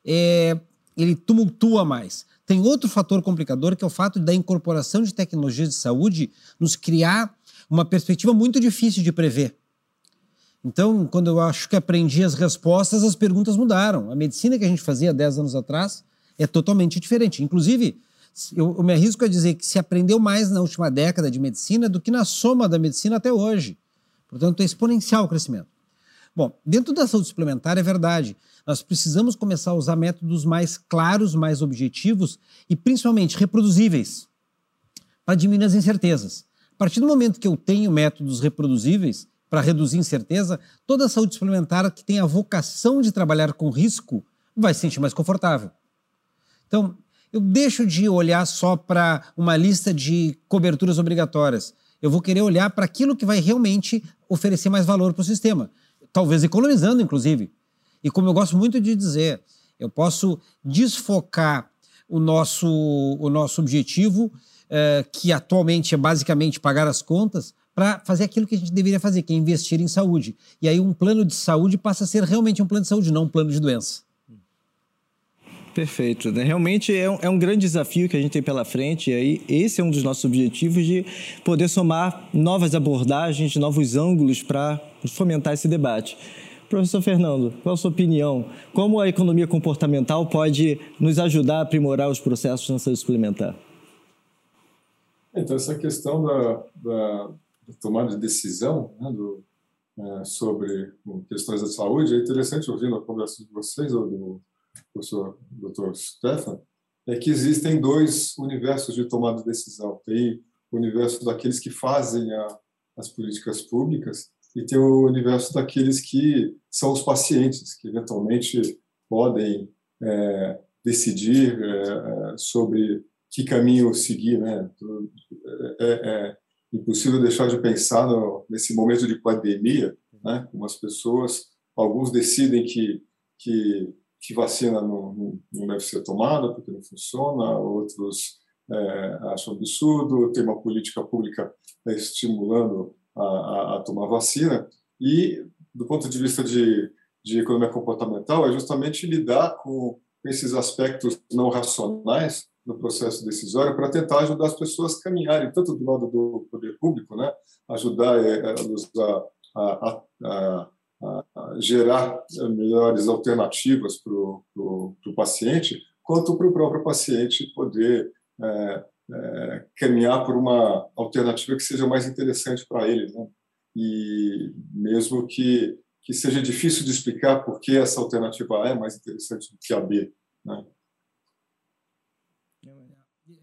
é, ele tumultua mais. Tem outro fator complicador que é o fato da incorporação de tecnologias de saúde nos criar uma perspectiva muito difícil de prever. Então, quando eu acho que aprendi as respostas, as perguntas mudaram. A medicina que a gente fazia 10 anos atrás é totalmente diferente. Inclusive, eu, eu me arrisco a dizer que se aprendeu mais na última década de medicina do que na soma da medicina até hoje. Portanto, é exponencial o crescimento. Bom, dentro da saúde suplementar é verdade. Nós precisamos começar a usar métodos mais claros, mais objetivos e principalmente reproduzíveis para diminuir as incertezas. A partir do momento que eu tenho métodos reproduzíveis para reduzir incerteza, toda a saúde suplementar que tem a vocação de trabalhar com risco vai se sentir mais confortável. Então, eu deixo de olhar só para uma lista de coberturas obrigatórias. Eu vou querer olhar para aquilo que vai realmente oferecer mais valor para o sistema talvez economizando, inclusive. E como eu gosto muito de dizer, eu posso desfocar o nosso, o nosso objetivo, é, que atualmente é basicamente pagar as contas, para fazer aquilo que a gente deveria fazer, que é investir em saúde. E aí um plano de saúde passa a ser realmente um plano de saúde, não um plano de doença. Perfeito. Né? Realmente é um, é um, grande desafio que a gente tem pela frente, e aí esse é um dos nossos objetivos de poder somar novas abordagens, novos ângulos para fomentar esse debate. Professor Fernando, qual a sua opinião? Como a economia comportamental pode nos ajudar a aprimorar os processos na saúde suplementar? Então, essa questão da, da, da tomada de decisão né, do, é, sobre questões da saúde é interessante ouvindo a conversa de vocês, ou do professor Dr. Stefan, é que existem dois universos de tomada de decisão. Tem o universo daqueles que fazem a, as políticas públicas e tem o universo daqueles que são os pacientes, que eventualmente podem é, decidir é, é sobre que caminho seguir. Né? É, é, impossível deixar de pensar no, nesse momento de pandemia, né? como as pessoas, alguns decidem que, que que vacina não, não deve ser tomada porque não funciona, outros é, acham absurdo, tem uma política pública é, estimulando a, a, tomar vacina. E, do ponto de vista de, de economia comportamental, é justamente lidar com esses aspectos não racionais no processo decisório para tentar ajudar as pessoas a caminharem, tanto do lado do poder público, né, ajudar é, é a, a, a, a gerar melhores alternativas para o paciente, quanto para o próprio paciente poder é, é, caminhar por uma alternativa que seja mais interessante para ele, né? E mesmo que que seja difícil de explicar por que essa alternativa A é mais interessante do que a B, né?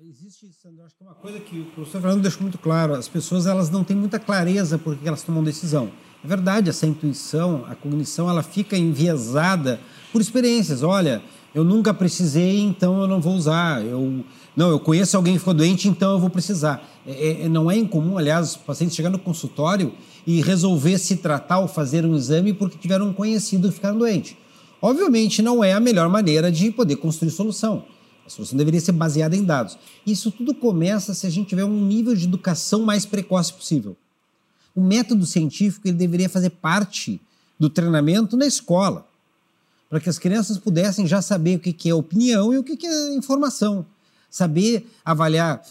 Existe, Sandro, acho que é uma coisa que o professor Fernando deixou muito claro, as pessoas elas não têm muita clareza por que elas tomam decisão. É verdade, essa intuição, a cognição, ela fica enviesada por experiências. Olha, eu nunca precisei, então eu não vou usar. Eu, não, eu conheço alguém que ficou doente, então eu vou precisar. É, é, não é incomum, aliás, o paciente chegar no consultório e resolver se tratar ou fazer um exame porque tiveram um conhecido que ficaram doente. Obviamente, não é a melhor maneira de poder construir solução. A solução deveria ser baseada em dados. Isso tudo começa se a gente tiver um nível de educação mais precoce possível. O método científico ele deveria fazer parte do treinamento na escola, para que as crianças pudessem já saber o que é opinião e o que é informação. Saber avaliar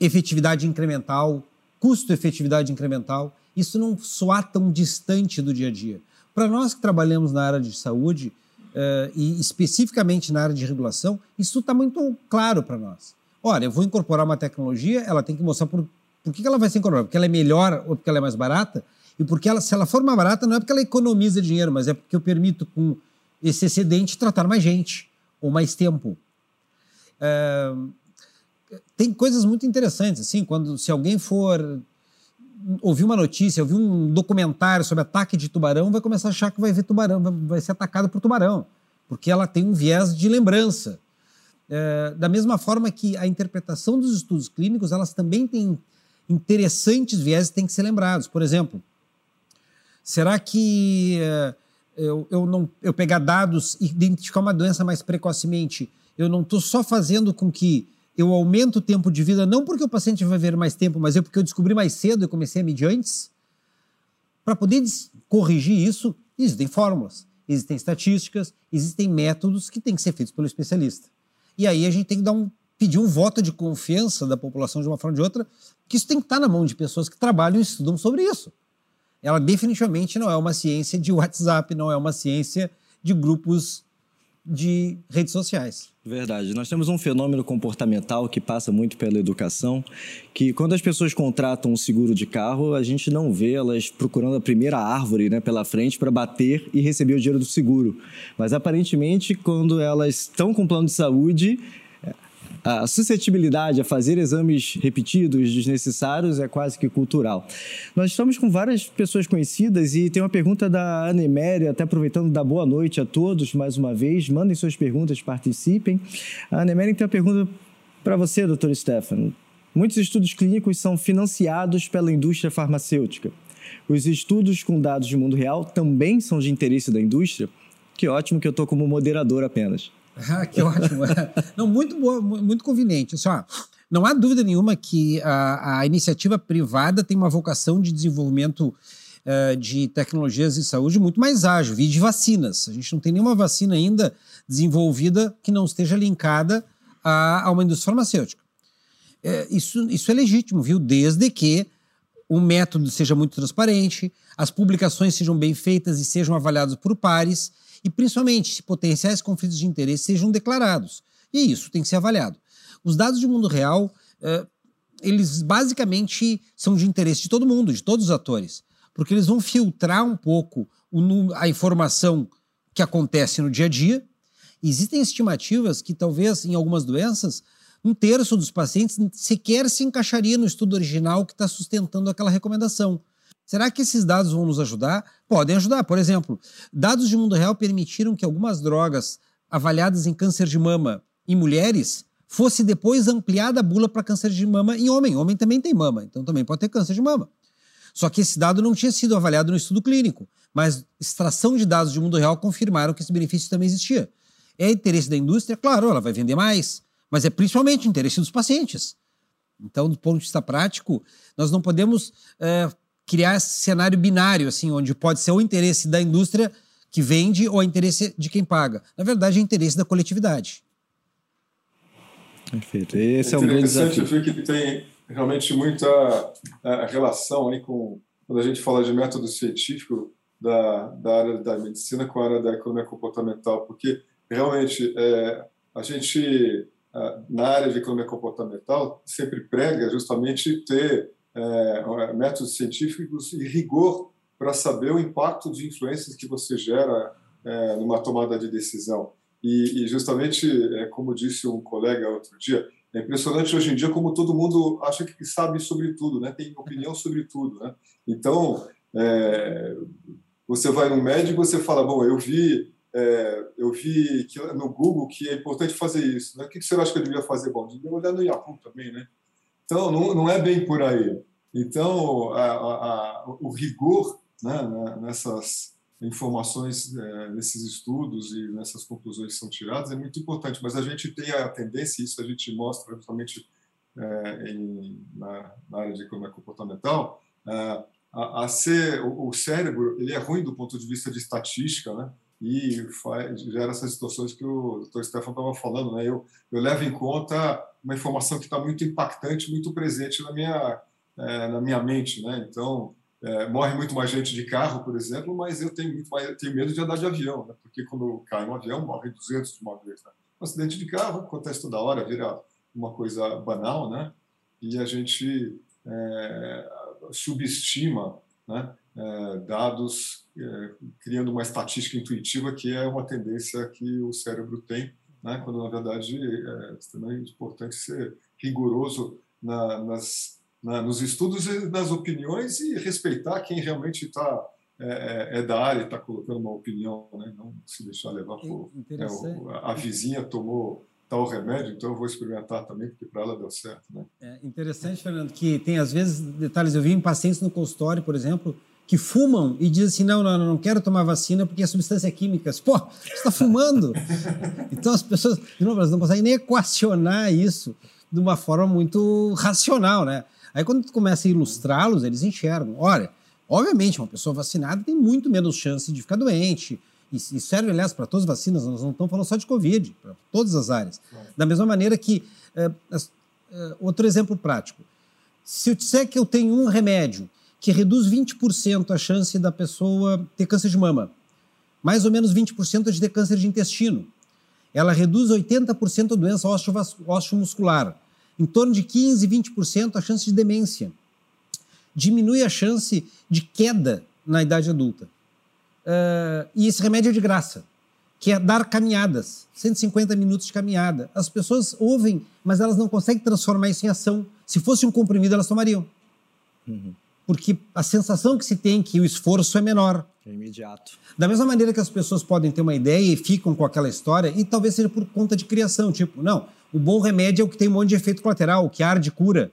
efetividade incremental, custo-efetividade incremental. Isso não soar tão distante do dia a dia. Para nós que trabalhamos na área de saúde, uh, e especificamente na área de regulação, isso está muito claro para nós. Olha, eu vou incorporar uma tecnologia, ela tem que mostrar por por que ela vai ser incorporada? Porque ela é melhor ou porque ela é mais barata? E porque ela, se ela for mais barata, não é porque ela economiza dinheiro, mas é porque eu permito com esse excedente tratar mais gente ou mais tempo. É, tem coisas muito interessantes, assim, quando se alguém for ouvir uma notícia, ouvir um documentário sobre ataque de tubarão, vai começar a achar que vai ver tubarão, vai ser atacado por tubarão, porque ela tem um viés de lembrança. É, da mesma forma que a interpretação dos estudos clínicos, elas também têm interessantes vieses têm que ser lembrados. Por exemplo, será que uh, eu, eu, não, eu pegar dados e identificar uma doença mais precocemente, eu não estou só fazendo com que eu aumento o tempo de vida, não porque o paciente vai ver mais tempo, mas é porque eu descobri mais cedo e comecei a medir antes? Para poder corrigir isso, existem fórmulas, existem estatísticas, existem métodos que têm que ser feitos pelo especialista. E aí a gente tem que dar um pedir um voto de confiança da população de uma forma ou de outra, que isso tem que estar na mão de pessoas que trabalham e estudam sobre isso. Ela definitivamente não é uma ciência de WhatsApp, não é uma ciência de grupos de redes sociais. Verdade. Nós temos um fenômeno comportamental que passa muito pela educação, que quando as pessoas contratam um seguro de carro, a gente não vê elas procurando a primeira árvore né, pela frente para bater e receber o dinheiro do seguro. Mas aparentemente, quando elas estão com plano de saúde, a suscetibilidade a fazer exames repetidos, desnecessários, é quase que cultural. Nós estamos com várias pessoas conhecidas e tem uma pergunta da Aneméria, até aproveitando da boa noite a todos mais uma vez. Mandem suas perguntas, participem. A Aneméria tem uma pergunta para você, doutor Stefano. Muitos estudos clínicos são financiados pela indústria farmacêutica. Os estudos com dados de mundo real também são de interesse da indústria? Que ótimo que eu estou como moderador apenas. Que ótimo. Não, muito boa, muito conveniente. Assim, ó, não há dúvida nenhuma que a, a, iniciativa privada tem uma vocação de desenvolvimento uh, de tecnologias de saúde muito mais ágil, e de vacinas. A gente não tem nenhuma vacina ainda desenvolvida que não esteja linkada a, a uma indústria farmacêutica. É, isso, isso é legítimo, viu? Desde que o método seja muito transparente, as publicações sejam bem feitas e sejam avaliadas por pares e principalmente se potenciais conflitos de interesse sejam declarados. E isso tem que ser avaliado. Os dados de mundo real, uh, eles basicamente são de interesse de todo mundo, de todos os atores, porque eles vão filtrar um pouco o, a informação que acontece no dia a dia. Existem estimativas que talvez em algumas doenças um terço dos pacientes sequer se encaixaria no estudo original que está sustentando aquela recomendação. Será que esses dados vão nos ajudar? Podem ajudar. Por exemplo, dados de mundo real permitiram que algumas drogas avaliadas em câncer de mama em mulheres fosse depois ampliada a bula para câncer de mama em homem. Homem também tem mama, então também pode ter câncer de mama. Só que esse dado não tinha sido avaliado no estudo clínico, mas extração de dados de mundo real confirmaram que esse benefício também existia. É interesse da indústria? Claro, ela vai vender mais, mas é principalmente interesse dos pacientes. Então, do ponto de vista prático, nós não podemos é, criar esse cenário binário, assim, onde pode ser o interesse da indústria que vende ou o interesse de quem paga. Na verdade, é interesse da coletividade. Perfeito. Esse é, é um grande desafio. ver que tem realmente muita é, relação aí com quando a gente fala de método científico da, da área da medicina com a área da economia comportamental, porque realmente é, a gente na área de economia comportamental sempre prega justamente ter é, métodos científicos e rigor para saber o impacto de influências que você gera é, numa tomada de decisão. E, e justamente, é, como disse um colega outro dia, é impressionante hoje em dia como todo mundo acha que sabe sobre tudo, né? tem opinião sobre tudo. Né? Então, é, você vai no médico e você fala, bom, eu vi, é, eu vi que, no Google que é importante fazer isso. Né? O que você acha que eu devia fazer? Bom, devia olhar no Yahoo também, né? Então, não, não é bem por aí. Então, a, a, o rigor né, né, nessas informações, é, nesses estudos e nessas conclusões que são tiradas é muito importante, mas a gente tem a tendência, isso a gente mostra justamente é, em, na, na, área de economia comportamental, é, a, a, ser, o, o, cérebro ele é ruim do ponto de vista de estatística, né? e faz, gera essas situações que o Dr. Stefan estava falando. Né? Eu, eu levo em conta uma informação que está muito impactante, muito presente na minha, é, na minha mente. Né? Então, é, morre muito mais gente de carro, por exemplo, mas eu tenho, muito mais, tenho medo de andar de avião, né? porque quando cai um avião, morre 200 de uma vez. Né? Um acidente de carro acontece toda hora, vira uma coisa banal, né? e a gente é, subestima né? É, dados, é, criando uma estatística intuitiva que é uma tendência que o cérebro tem, né? quando na verdade é extremamente importante ser rigoroso na, nas, na, nos estudos e nas opiniões e respeitar quem realmente está é, é, é, da área e está colocando uma opinião, né? não se deixar levar por é, o, a vizinha tomou tal remédio, então eu vou experimentar também, porque para ela deu certo. Né? É interessante, Fernando, que tem às vezes detalhes. Eu vi em pacientes no consultório, por exemplo, que fumam e dizem assim: não, não, não quero tomar vacina porque é substância química. Pô, você está fumando! então as pessoas, de novo, elas não conseguem nem equacionar isso de uma forma muito racional, né? Aí quando tu começa a ilustrá-los, eles enxergam. Olha, obviamente, uma pessoa vacinada tem muito menos chance de ficar doente. E, e serve, aliás, para todas as vacinas, nós não estamos falando só de Covid, para todas as áreas. Da mesma maneira que. É, é, outro exemplo prático. Se eu disser que eu tenho um remédio que reduz 20% a chance da pessoa ter câncer de mama, mais ou menos 20% de ter câncer de intestino, ela reduz 80% a doença osteomuscular, em torno de 15, 20% a chance de demência. Diminui a chance de queda na idade adulta. Uh, e esse remédio é de graça, que é dar caminhadas, 150 minutos de caminhada. As pessoas ouvem, mas elas não conseguem transformar isso em ação. Se fosse um comprimido, elas tomariam. Uhum. Porque a sensação que se tem é que o esforço é menor. É imediato. Da mesma maneira que as pessoas podem ter uma ideia e ficam com aquela história, e talvez seja por conta de criação, tipo, não, o bom remédio é o que tem um monte de efeito colateral, o que arde cura.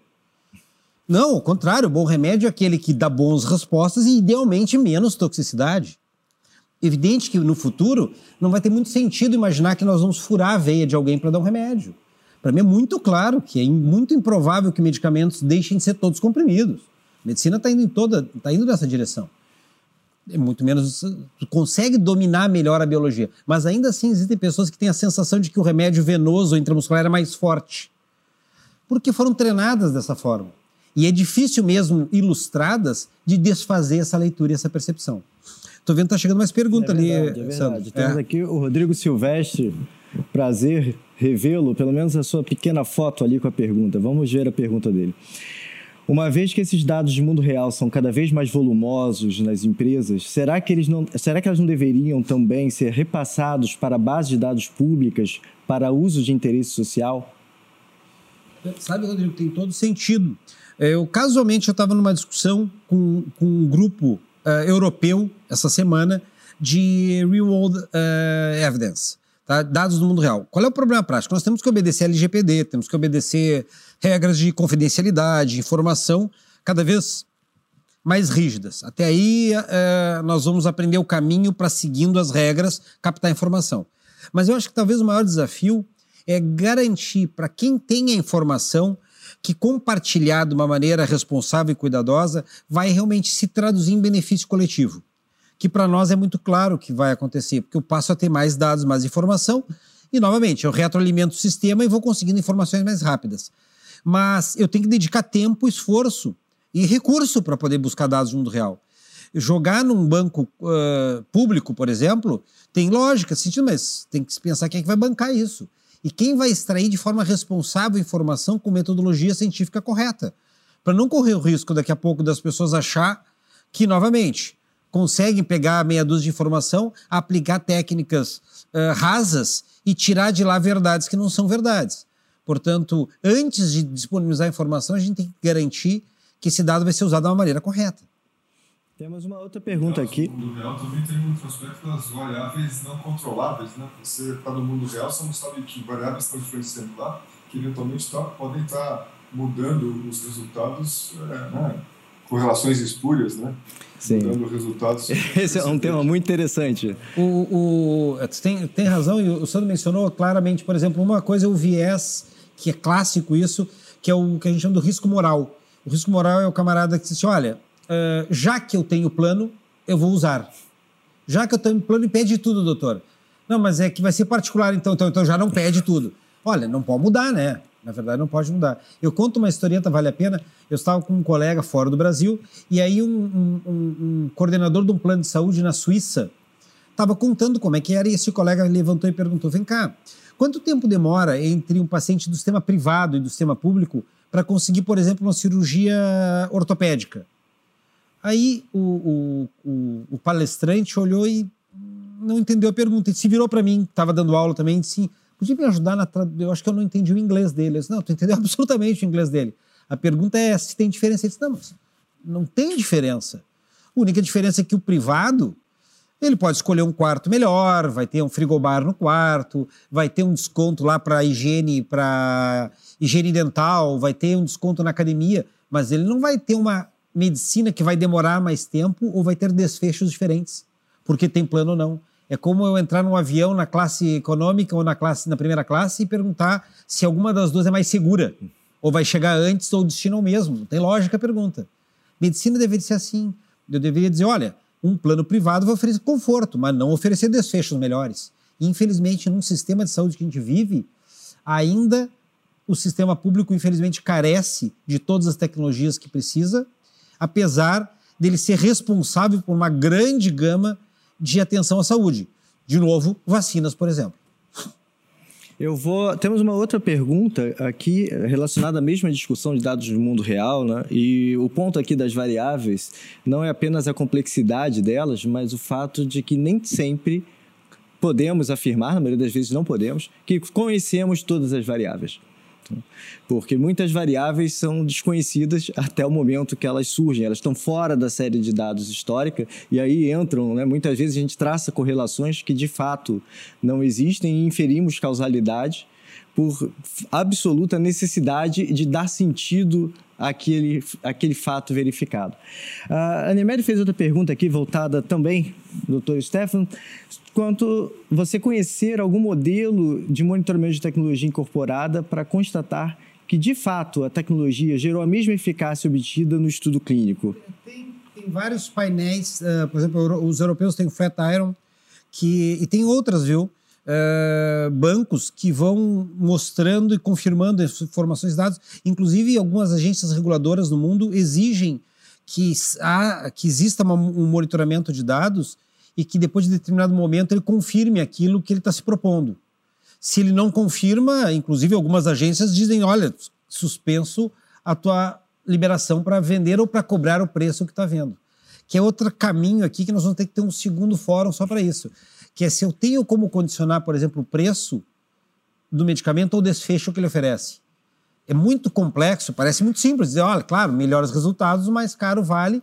Não, ao contrário, o bom remédio é aquele que dá boas respostas e, idealmente, menos toxicidade. evidente que no futuro não vai ter muito sentido imaginar que nós vamos furar a veia de alguém para dar um remédio. Para mim é muito claro que é muito improvável que medicamentos deixem de ser todos comprimidos. Medicina está indo em toda, está indo nessa direção. É muito menos consegue dominar melhor a biologia, mas ainda assim existem pessoas que têm a sensação de que o remédio venoso ou intramuscular é mais forte, porque foram treinadas dessa forma. E é difícil mesmo ilustradas de desfazer essa leitura e essa percepção. Tô vendo que tá chegando mais pergunta é ali, verdade, é verdade. Sandro. Temos É. aqui o Rodrigo Silvestre. Prazer revê-lo, pelo menos a sua pequena foto ali com a pergunta. Vamos ver a pergunta dele. Uma vez que esses dados de mundo real são cada vez mais volumosos nas empresas, será que, eles não, será que elas não deveriam também ser repassados para a base de dados públicas para uso de interesse social? Sabe, Rodrigo, tem todo sentido. É, Eu, casualmente, eu estava numa discussão com, com um grupo eh, europeu essa semana de Real World eh, Evidence, tá? dados do mundo real. Qual é o problema prático? Nós temos que obedecer a LGPD, temos que obedecer regras de confidencialidade, informação cada vez mais rígidas. Até aí, eh, nós vamos aprender o caminho para, seguindo as regras, captar informação. Mas eu acho que talvez o maior desafio é garantir para quem tem a informação que compartilhar de uma maneira responsável e cuidadosa vai realmente se traduzir em benefício coletivo. Que para nós é muito claro que vai acontecer, porque eu passo a ter mais dados, mais informação, e novamente eu retroalimento o sistema e vou conseguindo informações mais rápidas. Mas eu tenho que dedicar tempo, esforço e recurso para poder buscar dados do mundo real. Jogar num banco ah, público, por exemplo, tem lógica, sentido, mas tem que pensar quem é que vai bancar isso. E quem vai extrair de forma responsável informação com metodologia científica correta. Para não correr o risco daqui a pouco das pessoas achar que, novamente, conseguem pegar meia dúzia de informação, aplicar técnicas ah, rasas e tirar de lá verdades que não são verdades. Portanto, antes de disponibilizar a informação, a gente tem que garantir que esse dado vai ser usado da maneira correta. Temos uma outra pergunta aqui. No mundo real também tem um aspecto das variáveis não controláveis, né? Você está no mundo real, você não sabe que variáveis estão influenciando lá, que eventualmente tá, podem estar mudando os resultados, é, né? Correlações espúrias, né? Sim. Mudando resultados. Esse é um tema muito interessante. O, o, você tem, tem razão, e o Sandro mencionou claramente, por exemplo, uma coisa é o viés, que é clássico isso, que é o que a gente chama do risco moral. O risco moral é o camarada que diz assim, olha, eh, já que eu tenho plano, eu vou usar. Já que eu tenho plano, pede tudo, doutor. Não, mas é que vai ser particular, então, então, então já não pede tudo. Olha, não pode mudar, né? Na verdade, não pode mudar. Eu conto uma historieta, vale a pena. Eu estava com um colega fora do Brasil, e aí um, um- um- coordenador de um plano de saúde na Suíça estava contando como é que era, e esse colega levantou e perguntou: vem cá, quanto tempo demora entre um paciente do sistema privado e do sistema público para conseguir, por exemplo, uma cirurgia ortopédica? Aí o, o- o- o palestrante olhou e não entendeu a pergunta. Ele se virou para mim, estava dando aula também, e disse: podia me ajudar na. tra- Eu acho que eu não entendi o inglês dele. Eu disse: não, tu entendeu absolutamente o inglês dele. A pergunta é se tem diferença. Ele disse: não, mas não tem diferença. A única diferença é que o privado ele pode escolher um quarto melhor, vai ter um frigobar no quarto, vai ter um desconto lá para higiene, para higiene dental, vai ter um desconto na academia, mas ele não vai ter uma medicina que vai demorar mais tempo ou vai ter desfechos diferentes, porque tem plano ou não. É como eu entrar num avião na classe econômica ou na classe na primeira classe e perguntar se alguma das duas é mais segura, ou vai chegar antes ou destino é o mesmo. Tem lógica a pergunta. Medicina deveria ser assim. Eu deveria dizer, olha, um plano privado vai oferecer conforto, mas não oferecer desfechos melhores. Infelizmente, num sistema de saúde que a gente vive, ainda o sistema público, infelizmente, carece de todas as tecnologias que precisa, apesar dele ser responsável por uma grande gama de atenção à saúde. De novo, vacinas, por exemplo. Eu vou. Temos uma outra pergunta aqui relacionada à mesma discussão de dados do mundo real, né? E o ponto aqui das variáveis não é apenas a complexidade delas, mas o fato de que nem sempre podemos afirmar, na maioria das vezes não podemos, que conhecemos todas as variáveis. Porque muitas variáveis são desconhecidas até o momento que elas surgem, elas estão fora da série de dados histórica e aí entram, né? muitas vezes a gente traça correlações que de fato não existem e inferimos causalidade por absoluta necessidade de dar sentido aquele, aquele fato verificado. A Anemédio fez outra pergunta aqui, voltada também, doutor Stefan, quanto você conhecer algum modelo de monitoramento de tecnologia incorporada para constatar que, de fato, a tecnologia gerou a mesma eficácia obtida no estudo clínico. Tem, tem vários painéis, uh, por exemplo, os europeus têm o Flatiron, que, e tem outras, viu? Uh, bancos que vão mostrando e confirmando informações dados. Inclusive, algumas agências reguladoras no mundo exigem que, há, que exista uma, um monitoramento de dados e que depois de determinado momento ele confirme aquilo que ele está se propondo. Se ele não confirma, inclusive algumas agências dizem, olha, suspenso a tua liberação para vender ou para cobrar o preço que está vendo. Que é outro caminho aqui que nós vamos ter que ter um segundo fórum só para isso que é se eu tenho como condicionar, por exemplo, o preço do medicamento ou o desfecho que ele oferece. É muito complexo, parece muito simples dizer, olha, claro, melhores resultados, mais caro vale,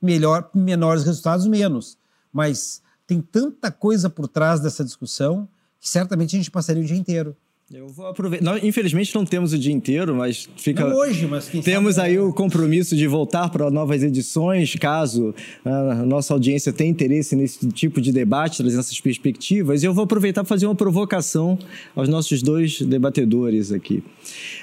melhor, menores resultados, menos. Mas tem tanta coisa por trás dessa discussão que certamente a gente passaria o dia inteiro. Eu vou aproveitar. Infelizmente não temos o dia inteiro, mas fica. Não hoje, mas quem Temos sabe... aí o compromisso de voltar para novas edições, caso a nossa audiência tenha interesse nesse tipo de debate, trazendo essas perspectivas. E eu vou aproveitar para fazer uma provocação aos nossos dois debatedores aqui.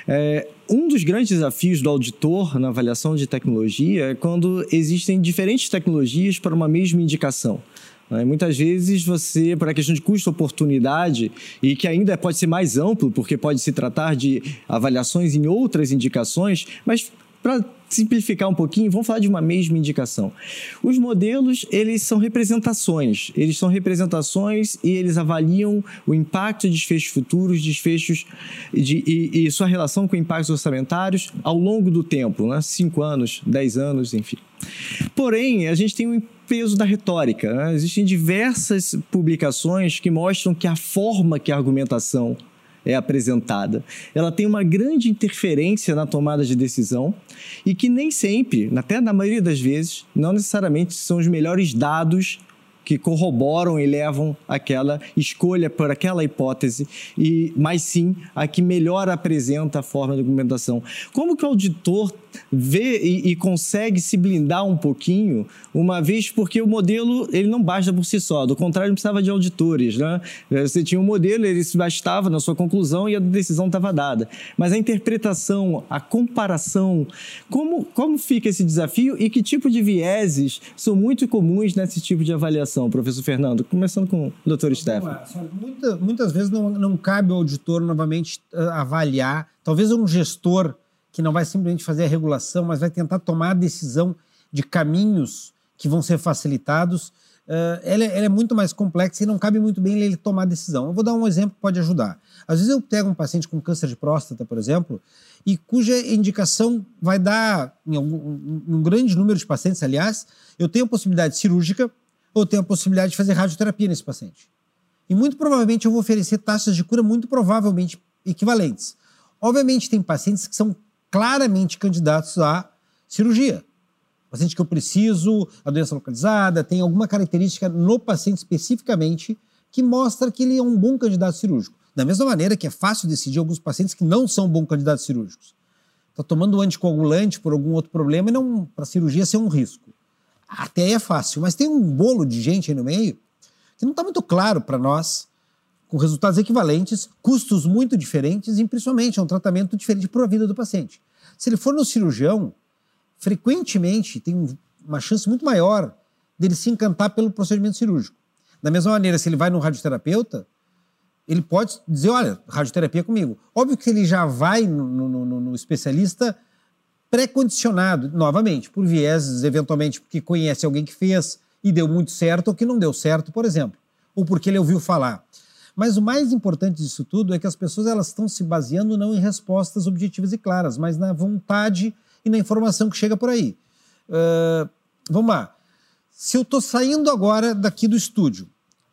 É, um dos grandes desafios do auditor na avaliação de tecnologia é quando existem diferentes tecnologias para uma mesma indicação. Né? Muitas vezes você, por a questão de custo-oportunidade, e que ainda pode ser mais amplo, porque pode se tratar de avaliações em outras indicações, mas para simplificar um pouquinho, vamos falar de uma mesma indicação. Os modelos, eles são representações. Eles são representações e eles avaliam o impacto de desfechos futuros, desfechos de, e, e, sua relação com impactos orçamentários ao longo do tempo, né? cinco anos, dez anos, enfim. Porém, a gente tem um peso da retórica. Né? Existem diversas publicações que mostram que a forma que a argumentação é apresentada. Ela tem uma grande interferência na tomada de decisão e que nem sempre, até na maioria das vezes, não necessariamente são os melhores dados que corroboram e levam aquela escolha por aquela hipótese, e mas sim a que melhor apresenta a forma de argumentação. Como que o auditor vê e, e, consegue se blindar um pouquinho, uma vez porque o modelo ele não basta por si só, do contrário, precisava de auditores. Né? Você tinha um modelo, ele se bastava na sua conclusão e a decisão estava dada. Mas a interpretação, a comparação, como, como fica esse desafio e que tipo de vieses são muito comuns nesse tipo de avaliação, professor Fernando? Começando com o doutor Stefano. Muita, muitas vezes não, não cabe ao auditor novamente uh, avaliar, talvez um gestor que não vai simplesmente fazer a regulação, mas vai tentar tomar a decisão de caminhos que vão ser facilitados, uh, ela, é, ela, é muito mais complexa e não cabe muito bem ele tomar decisão. Eu vou dar um exemplo que pode ajudar. Às vezes eu pego um paciente com câncer de próstata, por exemplo, e cuja indicação vai dar, em um grande número de pacientes, aliás, eu tenho a possibilidade cirúrgica ou tenho a possibilidade de fazer radioterapia nesse paciente. E muito provavelmente eu vou oferecer taxas de cura muito provavelmente equivalentes. Obviamente, tem pacientes que são claramente candidatos à cirurgia. Paciente que eu preciso, a doença localizada, tem alguma característica no paciente especificamente que mostra que ele é um bom candidato cirúrgico. Da mesma maneira que é fácil decidir alguns pacientes que não são bons candidatos cirúrgicos. Está tomando um anticoagulante por algum outro problema e não para a cirurgia ser um risco. Até é fácil, mas tem um bolo de gente aí no meio que não está muito claro para nós com resultados equivalentes, custos muito diferentes e, principalmente, é um tratamento diferente para a vida do paciente. Se ele for no cirurgião, frequentemente tem uma chance muito maior dele se encantar pelo procedimento cirúrgico. Da mesma maneira, se ele vai no radioterapeuta, ele pode dizer, olha, radioterapia comigo. Óbvio que ele já vai no, no, no, no especialista pré-condicionado, novamente, por vieses, eventualmente porque conhece alguém que fez e deu muito certo ou que não deu certo, por exemplo. Ou porque ele ouviu falar. Mas o mais importante disso tudo é que as pessoas elas estão se baseando não em respostas objetivas e claras, mas na vontade e na informação que chega por aí. Uh, vamos lá. Se eu estou saindo agora daqui do estúdio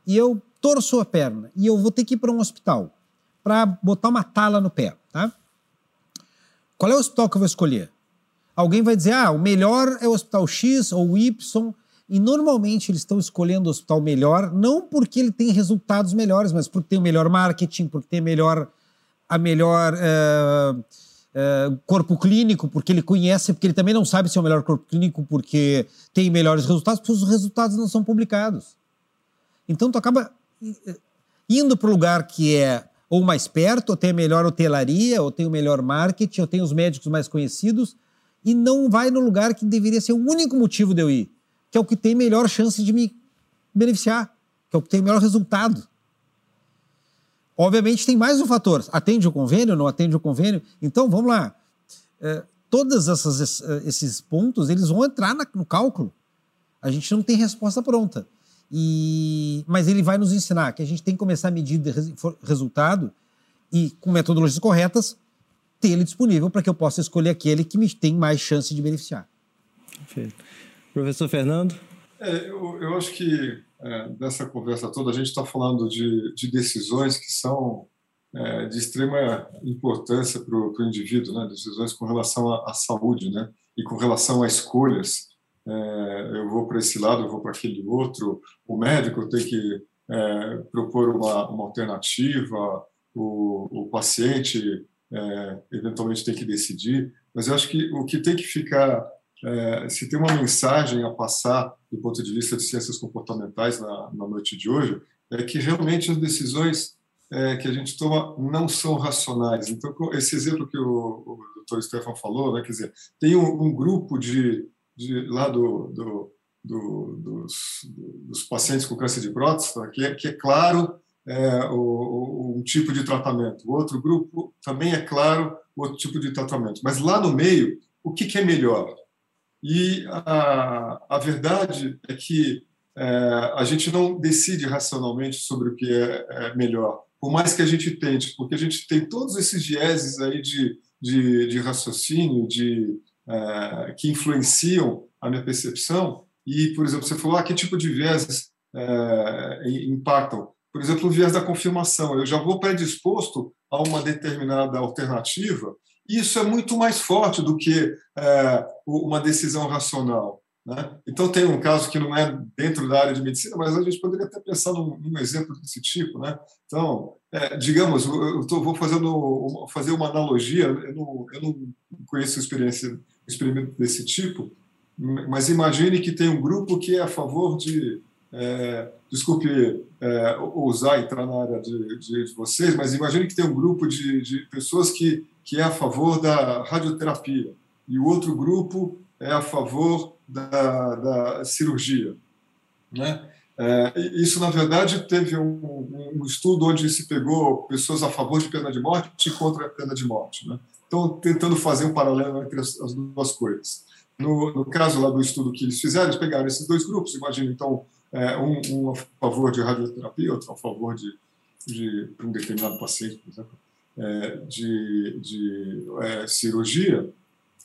e eu torço a perna e eu vou ter que ir para um hospital para botar uma tala no pé, tá? Qual é o hospital que eu vou escolher? Alguém vai dizer, ah, o melhor é o hospital X ou Y e normalmente eles estão escolhendo o hospital melhor, não porque ele tem resultados melhores, mas porque tem o melhor marketing, porque tem melhor, a melhor uh, é, corpo clínico, porque ele conhece, porque ele também não sabe se é o melhor corpo clínico, porque tem melhores resultados, porque os resultados não são publicados. Então, tu acaba eh, indo para o lugar que é ou mais perto, ou tem a melhor hotelaria, ou tem o melhor marketing, ou tem os médicos mais conhecidos, e não vai no lugar que deveria ser o único motivo de eu ir, que é o que tem melhor chance de me beneficiar, que é o que tem melhor resultado. Obviamente tem mais um fator. Atende o convênio, não atende o convênio? Então, vamos lá. É, todos esses pontos, eles vão entrar no cálculo. A gente não tem resposta pronta. E, mas ele vai nos ensinar que a gente tem que começar a medir resultado e, com metodologias corretas, ter ele disponível para que eu possa escolher aquele que me tem mais chance de beneficiar. Perfeito. Professor Fernando? É, eu, eu acho que é, dessa conversa toda, a gente está falando de, de, decisões que são é, de extrema importância para o indivíduo, né? decisões com relação à, à, saúde né? e com relação a escolhas. É, eu vou para esse lado, eu vou para aquele outro. O médico tem que é, propor uma, uma alternativa, o, o paciente é, eventualmente tem que decidir. Mas eu acho que o que tem que ficar é, se tem uma mensagem a passar do ponto de vista de ciências comportamentais na, na noite de hoje, é que realmente as decisões é, que a gente toma não são racionais. Então, esse exemplo que o, o Dr. Stefan falou, né, quer dizer, tem um, um grupo de, de, lá do, do, do, dos, dos, pacientes com câncer de próstata que é, que é claro é, o, o, um tipo de tratamento. O outro grupo também é claro outro tipo de tratamento. Mas lá no meio, o que, que é melhor? E a, a verdade é que é, a gente não decide racionalmente sobre o que é, é, melhor, por mais que a gente tente, porque a gente tem todos esses vieses aí de, de, de raciocínio, de, é, que influenciam a minha percepção. E, por exemplo, você falou, ah, que tipo de vieses é, impactam? Por exemplo, o viés da confirmação. Eu já vou predisposto a uma determinada alternativa isso é muito mais forte do que é, uma decisão racional. Né? Então, tem um caso que não é dentro da área de medicina, mas a gente poderia até pensar num, num exemplo desse tipo. Né? Então, é, digamos, eu tô, vou fazendo, fazer uma analogia, eu não, eu não conheço experiência, experimento desse tipo, mas imagine que tem um grupo que é a favor de é, desculpe é, ousar entrar na área de, de, de, vocês, mas imagine que tem um grupo de, de pessoas que, que é a favor da radioterapia e o outro grupo é a favor da, da cirurgia. Né? É, isso, na verdade, teve um, um, estudo onde se pegou pessoas a favor de pena de morte e contra a pena de morte. Né? Então, tentando fazer um paralelo entre as, as duas coisas. No, no, caso lá do estudo que eles fizeram, eles pegaram esses dois grupos, imagina, então, é, um, um, a favor de radioterapia, outro a favor de, de um determinado paciente, por exemplo, é, de, de é, cirurgia,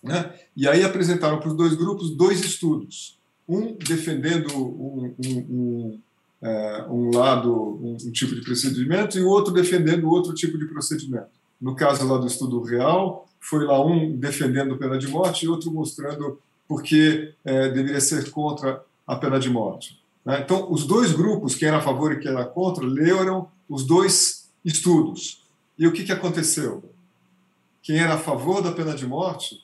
né? e aí apresentaram para os dois grupos dois estudos, um defendendo um, um, é, um lado, um, tipo de procedimento, e o outro defendendo outro tipo de procedimento. No caso lá do estudo real, foi lá um defendendo pena de morte e outro mostrando porque é, deveria ser contra a pena de morte. Né? Então, os dois grupos, quem era a favor e quem era contra, leram os dois estudos. E o que, que aconteceu? Quem era a favor da pena de morte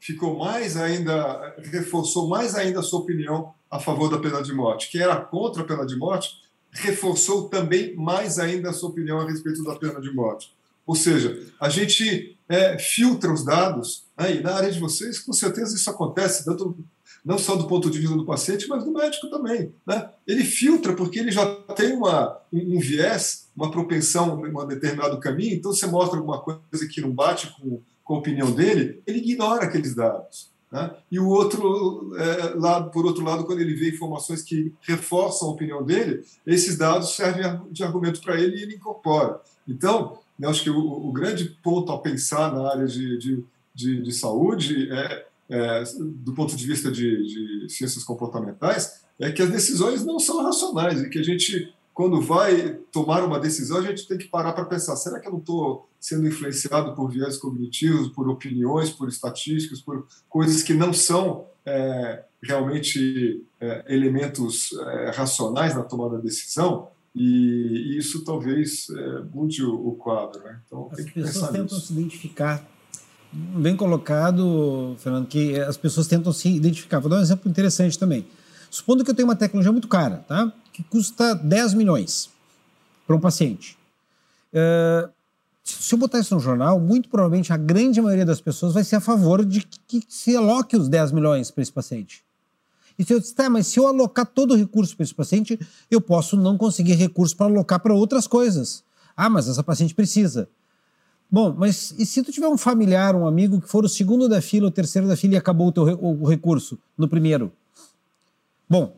ficou mais ainda, reforçou mais ainda a sua opinião a favor da pena de morte. Quem era contra a pena de morte reforçou também mais ainda a sua opinião a respeito da pena de morte. Ou seja, a gente é, filtra os dados, né? e na área de vocês, com certeza isso acontece, tanto não só do ponto de vista do paciente, mas do médico também. Né? Ele filtra porque ele já tem uma, um, um viés, uma propensão em um determinado caminho, então você mostra alguma coisa que não bate com, com a opinião dele, ele ignora aqueles dados. Né? E o outro é, lado, por outro lado, quando ele vê informações que reforçam a opinião dele, esses dados servem de argumento para ele e ele incorpora. Então, eu acho que o, o grande ponto a pensar na área de, de, de, de saúde é é, do ponto de vista de, de, ciências comportamentais, é que as decisões não são racionais e que a gente, quando vai tomar uma decisão, a gente tem que parar para pensar: será que eu não estou sendo influenciado por viés cognitivos, por opiniões, por estatísticas, por coisas que não são é, realmente é, elementos é, racionais na tomada da decisão? E, e isso talvez é, mude o, o quadro. Né? Então, As pessoas tentam nisso. se identificar bem colocado, Fernando, que as pessoas tentam se identificar. Vou dar um exemplo interessante também. Supondo que eu tenho uma tecnologia muito cara, tá? que custa 10 milhões para um paciente. Uh, se eu botar isso no jornal, muito provavelmente a grande maioria das pessoas vai ser a favor de que, que se aloque os 10 milhões para esse paciente. E se eu disser, tá, mas se eu alocar todo o recurso para esse paciente, eu posso não conseguir recurso para alocar para outras coisas. Ah, mas essa paciente precisa. Bom, mas e se tu tiver um familiar, um amigo que for o segundo da fila, o terceiro da fila e acabou o teu o recurso no primeiro? Bom,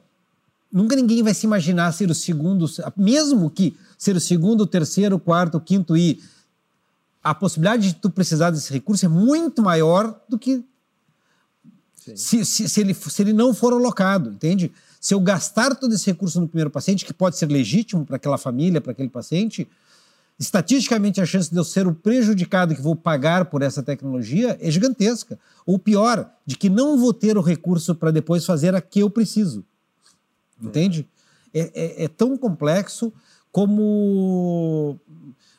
nunca ninguém vai se imaginar ser o segundo, mesmo que ser o segundo, o terceiro, o quarto, o quinto e a possibilidade de tu precisar desse recurso é muito maior do que se, se, se, ele, se ele não for alocado, entende? Se eu gastar todo esse recurso no primeiro paciente, que pode ser legítimo para aquela família, para aquele paciente, estatisticamente a chance de eu ser o prejudicado que vou pagar por essa tecnologia é gigantesca. Ou pior, de que não vou ter o recurso para depois fazer a que eu preciso. Entende? É, é, é, tão complexo como.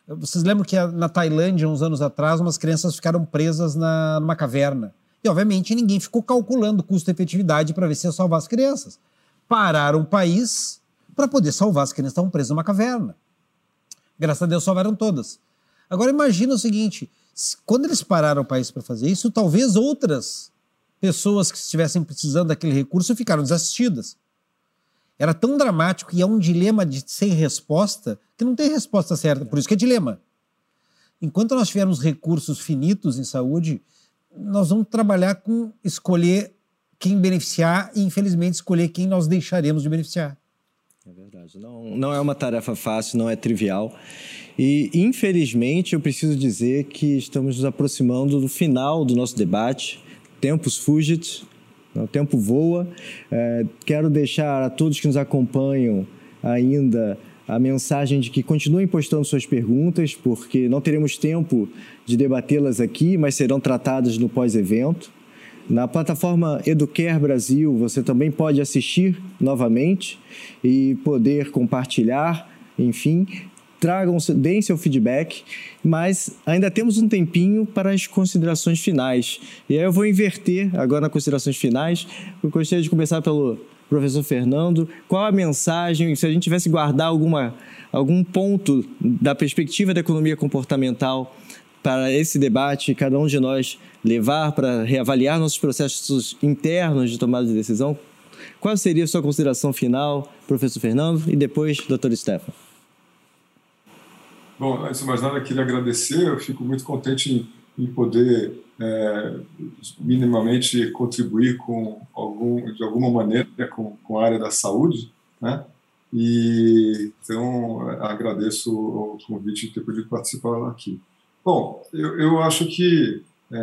Vocês lembram que na Tailândia, uns anos atrás, umas crianças ficaram presas na, numa caverna. E, obviamente, ninguém ficou calculando custo-efetividade para ver se ia salvar as crianças. Pararam o país para poder salvar as crianças que estavam presas numa caverna. Graças a Deus salvaram todas. Agora imagina o seguinte: quando eles pararam o país para fazer isso, talvez outras pessoas que estivessem precisando daquele recurso ficaram desassistidas. Era tão dramático e é um dilema de sem resposta que não tem resposta certa, por isso que é dilema. Enquanto nós tivermos recursos finitos em saúde, nós vamos trabalhar com escolher quem beneficiar e, infelizmente, escolher quem nós deixaremos de beneficiar. É verdade. Não, não é uma tarefa fácil, não é trivial. E, infelizmente, eu preciso dizer que estamos nos aproximando do final do nosso debate. Tempos fugit, o tempo voa. É, quero deixar a todos que nos acompanham ainda a mensagem de que continuem postando suas perguntas, porque não teremos tempo de debatê-las aqui, mas serão tratadas no pós-evento. Na plataforma Educare Brasil, você também pode assistir novamente e poder compartilhar, enfim, tragam, deem seu feedback, mas ainda temos um tempinho para as considerações finais. E aí eu vou inverter agora nas considerações finais. Eu gostaria de começar pelo professor Fernando. Qual a mensagem, se a gente tivesse guardar alguma, algum ponto da perspectiva da economia comportamental para esse debate, cada um de nós levar para reavaliar nossos processos internos de tomada de decisão? Qual seria a sua consideração final, professor Fernando, e depois, doutor Stefan? Bom, antes de mais nada, queria agradecer. Eu fico muito contente em, poder é, minimamente contribuir com algum, de alguma maneira com, com a área da saúde, né? E então agradeço o convite de ter podido participar aqui. Bom, eu, eu acho que é,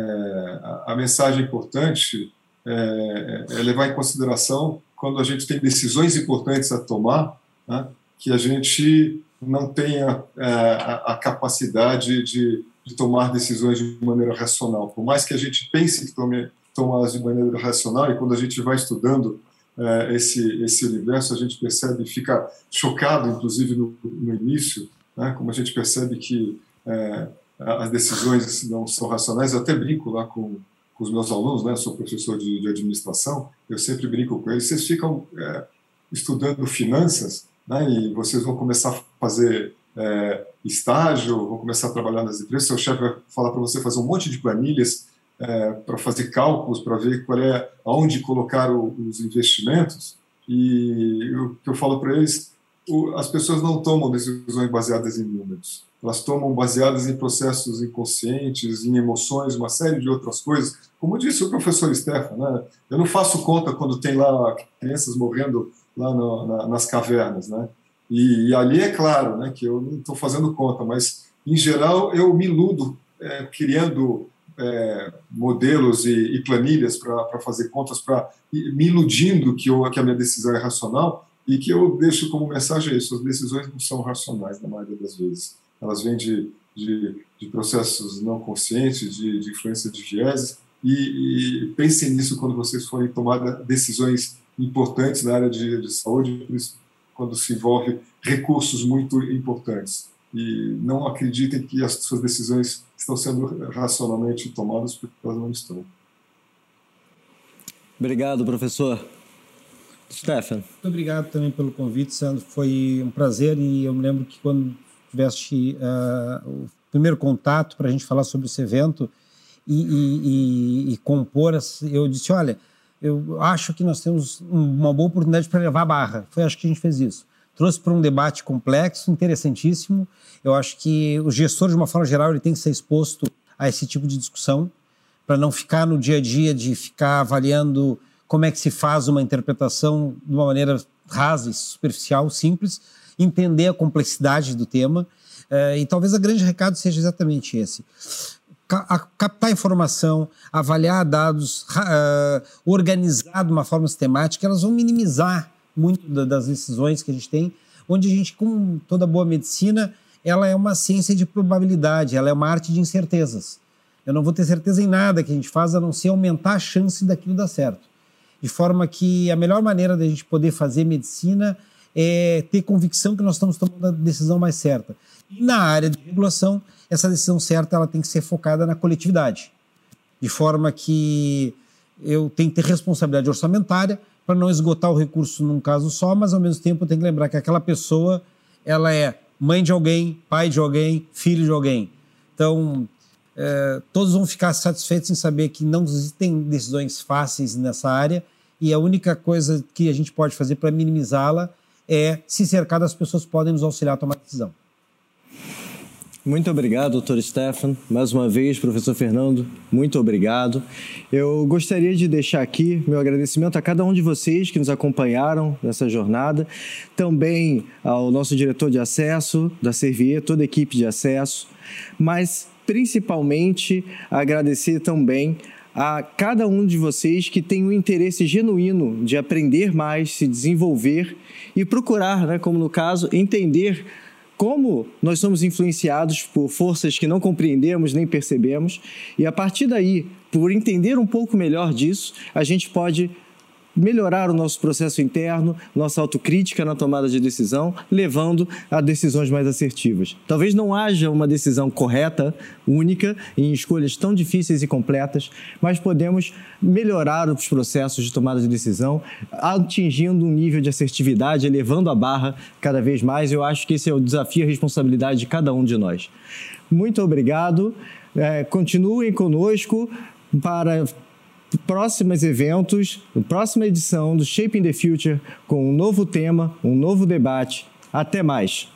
a, a, mensagem importante é, é, levar em consideração quando a gente tem decisões importantes a tomar, né, que a gente não tenha é, a, a, capacidade de, de, tomar decisões de maneira racional. Por mais que a gente pense que tome tomar de maneira racional, e quando a gente vai estudando é, esse, esse universo, a gente percebe, fica chocado, inclusive no, no início, né, como a gente percebe que é, as decisões não são racionais. Eu até brinco lá com, com os meus alunos, né, sou professor de, de administração, eu sempre brinco com eles, vocês ficam é, estudando finanças, né, e vocês vão começar a fazer é, estágio, vão começar a trabalhar nas empresas, seu chefe vai falar para você fazer um monte de planilhas é, para fazer cálculos, para ver qual é, aonde colocar o, os investimentos, e o que eu falo para eles, o, as pessoas não tomam decisões baseadas em números, elas tomam baseadas em processos inconscientes, em emoções, uma série de outras coisas. Como disse o professor Stefan, né? eu não faço conta quando tem lá crianças morrendo lá no, na, nas cavernas, né? E, e, ali é claro, né, que eu não estou fazendo conta, mas em geral eu me iludo é, criando é, modelos e, e planilhas para fazer contas, para me iludindo que, eu, que a minha decisão é racional e que eu deixo como mensagem isso: as decisões não são racionais na maioria das vezes. Elas vêm de, de, de processos não conscientes, de, de influência de vieses. E, e pensem nisso quando vocês forem tomar decisões importantes na área de, de saúde, quando se envolve recursos muito importantes. e não acreditem que as suas decisões estão sendo racionalmente tomadas porque elas não estão. Obrigado, professor. Stefan. Muito obrigado também pelo convite, Sandro. Foi um prazer e eu me lembro que quando tiveste uh, o primeiro contato para a gente falar sobre esse evento e, e, e, e, compor, eu disse, olha, eu acho que nós temos uma boa oportunidade para levar a barra. Foi acho que a gente fez isso. Trouxe para um debate complexo, interessantíssimo. Eu acho que o gestor, de uma forma geral, ele tem que ser exposto a esse tipo de discussão para não ficar no dia a dia de ficar avaliando como é que se faz uma interpretação de uma maneira rasa superficial, simples, entender a complexidade do tema. Uh, e talvez o grande recado seja exatamente esse. Ca captar informação, avaliar dados, uh, organizar de uma forma sistemática, elas vão minimizar muito da, das decisões que a gente tem, onde a gente, como toda boa medicina, ela é uma ciência de probabilidade, ela é uma arte de incertezas. Eu não vou ter certeza em nada que a gente faz, a não ser aumentar a chance daquilo dar certo de forma que a melhor maneira da gente poder fazer medicina é ter convicção que nós estamos tomando a decisão mais certa. E na área de regulação, essa decisão certa ela tem que ser focada na coletividade, de forma que eu tenho que ter responsabilidade orçamentária para não esgotar o recurso num caso só, mas ao mesmo tempo eu tenho que lembrar que aquela pessoa ela é mãe de alguém, pai de alguém, filho de alguém. Então, é, todos vão ficar satisfeitos em saber que não existem decisões fáceis nessa área e a única coisa que a gente pode fazer para minimizá-la é se cercar das pessoas que podem nos auxiliar a tomar decisão. Muito obrigado, doutor Stefan. Mais uma vez, professor Fernando, muito obrigado. Eu gostaria de deixar aqui meu agradecimento a cada um de vocês que nos acompanharam nessa jornada, também ao nosso diretor de acesso da Servier, toda a equipe de acesso, mas principalmente agradecer também a cada um de vocês que tem um interesse genuíno de aprender mais, se desenvolver e procurar, né, como no caso, entender como nós somos influenciados por forças que não compreendemos nem percebemos, e a partir daí, por entender um pouco melhor disso, a gente pode melhorar o nosso processo interno, nossa autocrítica na tomada de decisão, levando a decisões mais assertivas. Talvez não haja uma decisão correta, única, em escolhas tão difíceis e completas, mas podemos melhorar os processos de tomada de decisão, atingindo um nível de assertividade, elevando a barra cada vez mais. Eu acho que esse é o desafio e a responsabilidade de cada um de nós. Muito obrigado. É, continuem conosco para próximos eventos, próxima edição do Shaping the Future com um novo tema, um novo debate. Até mais!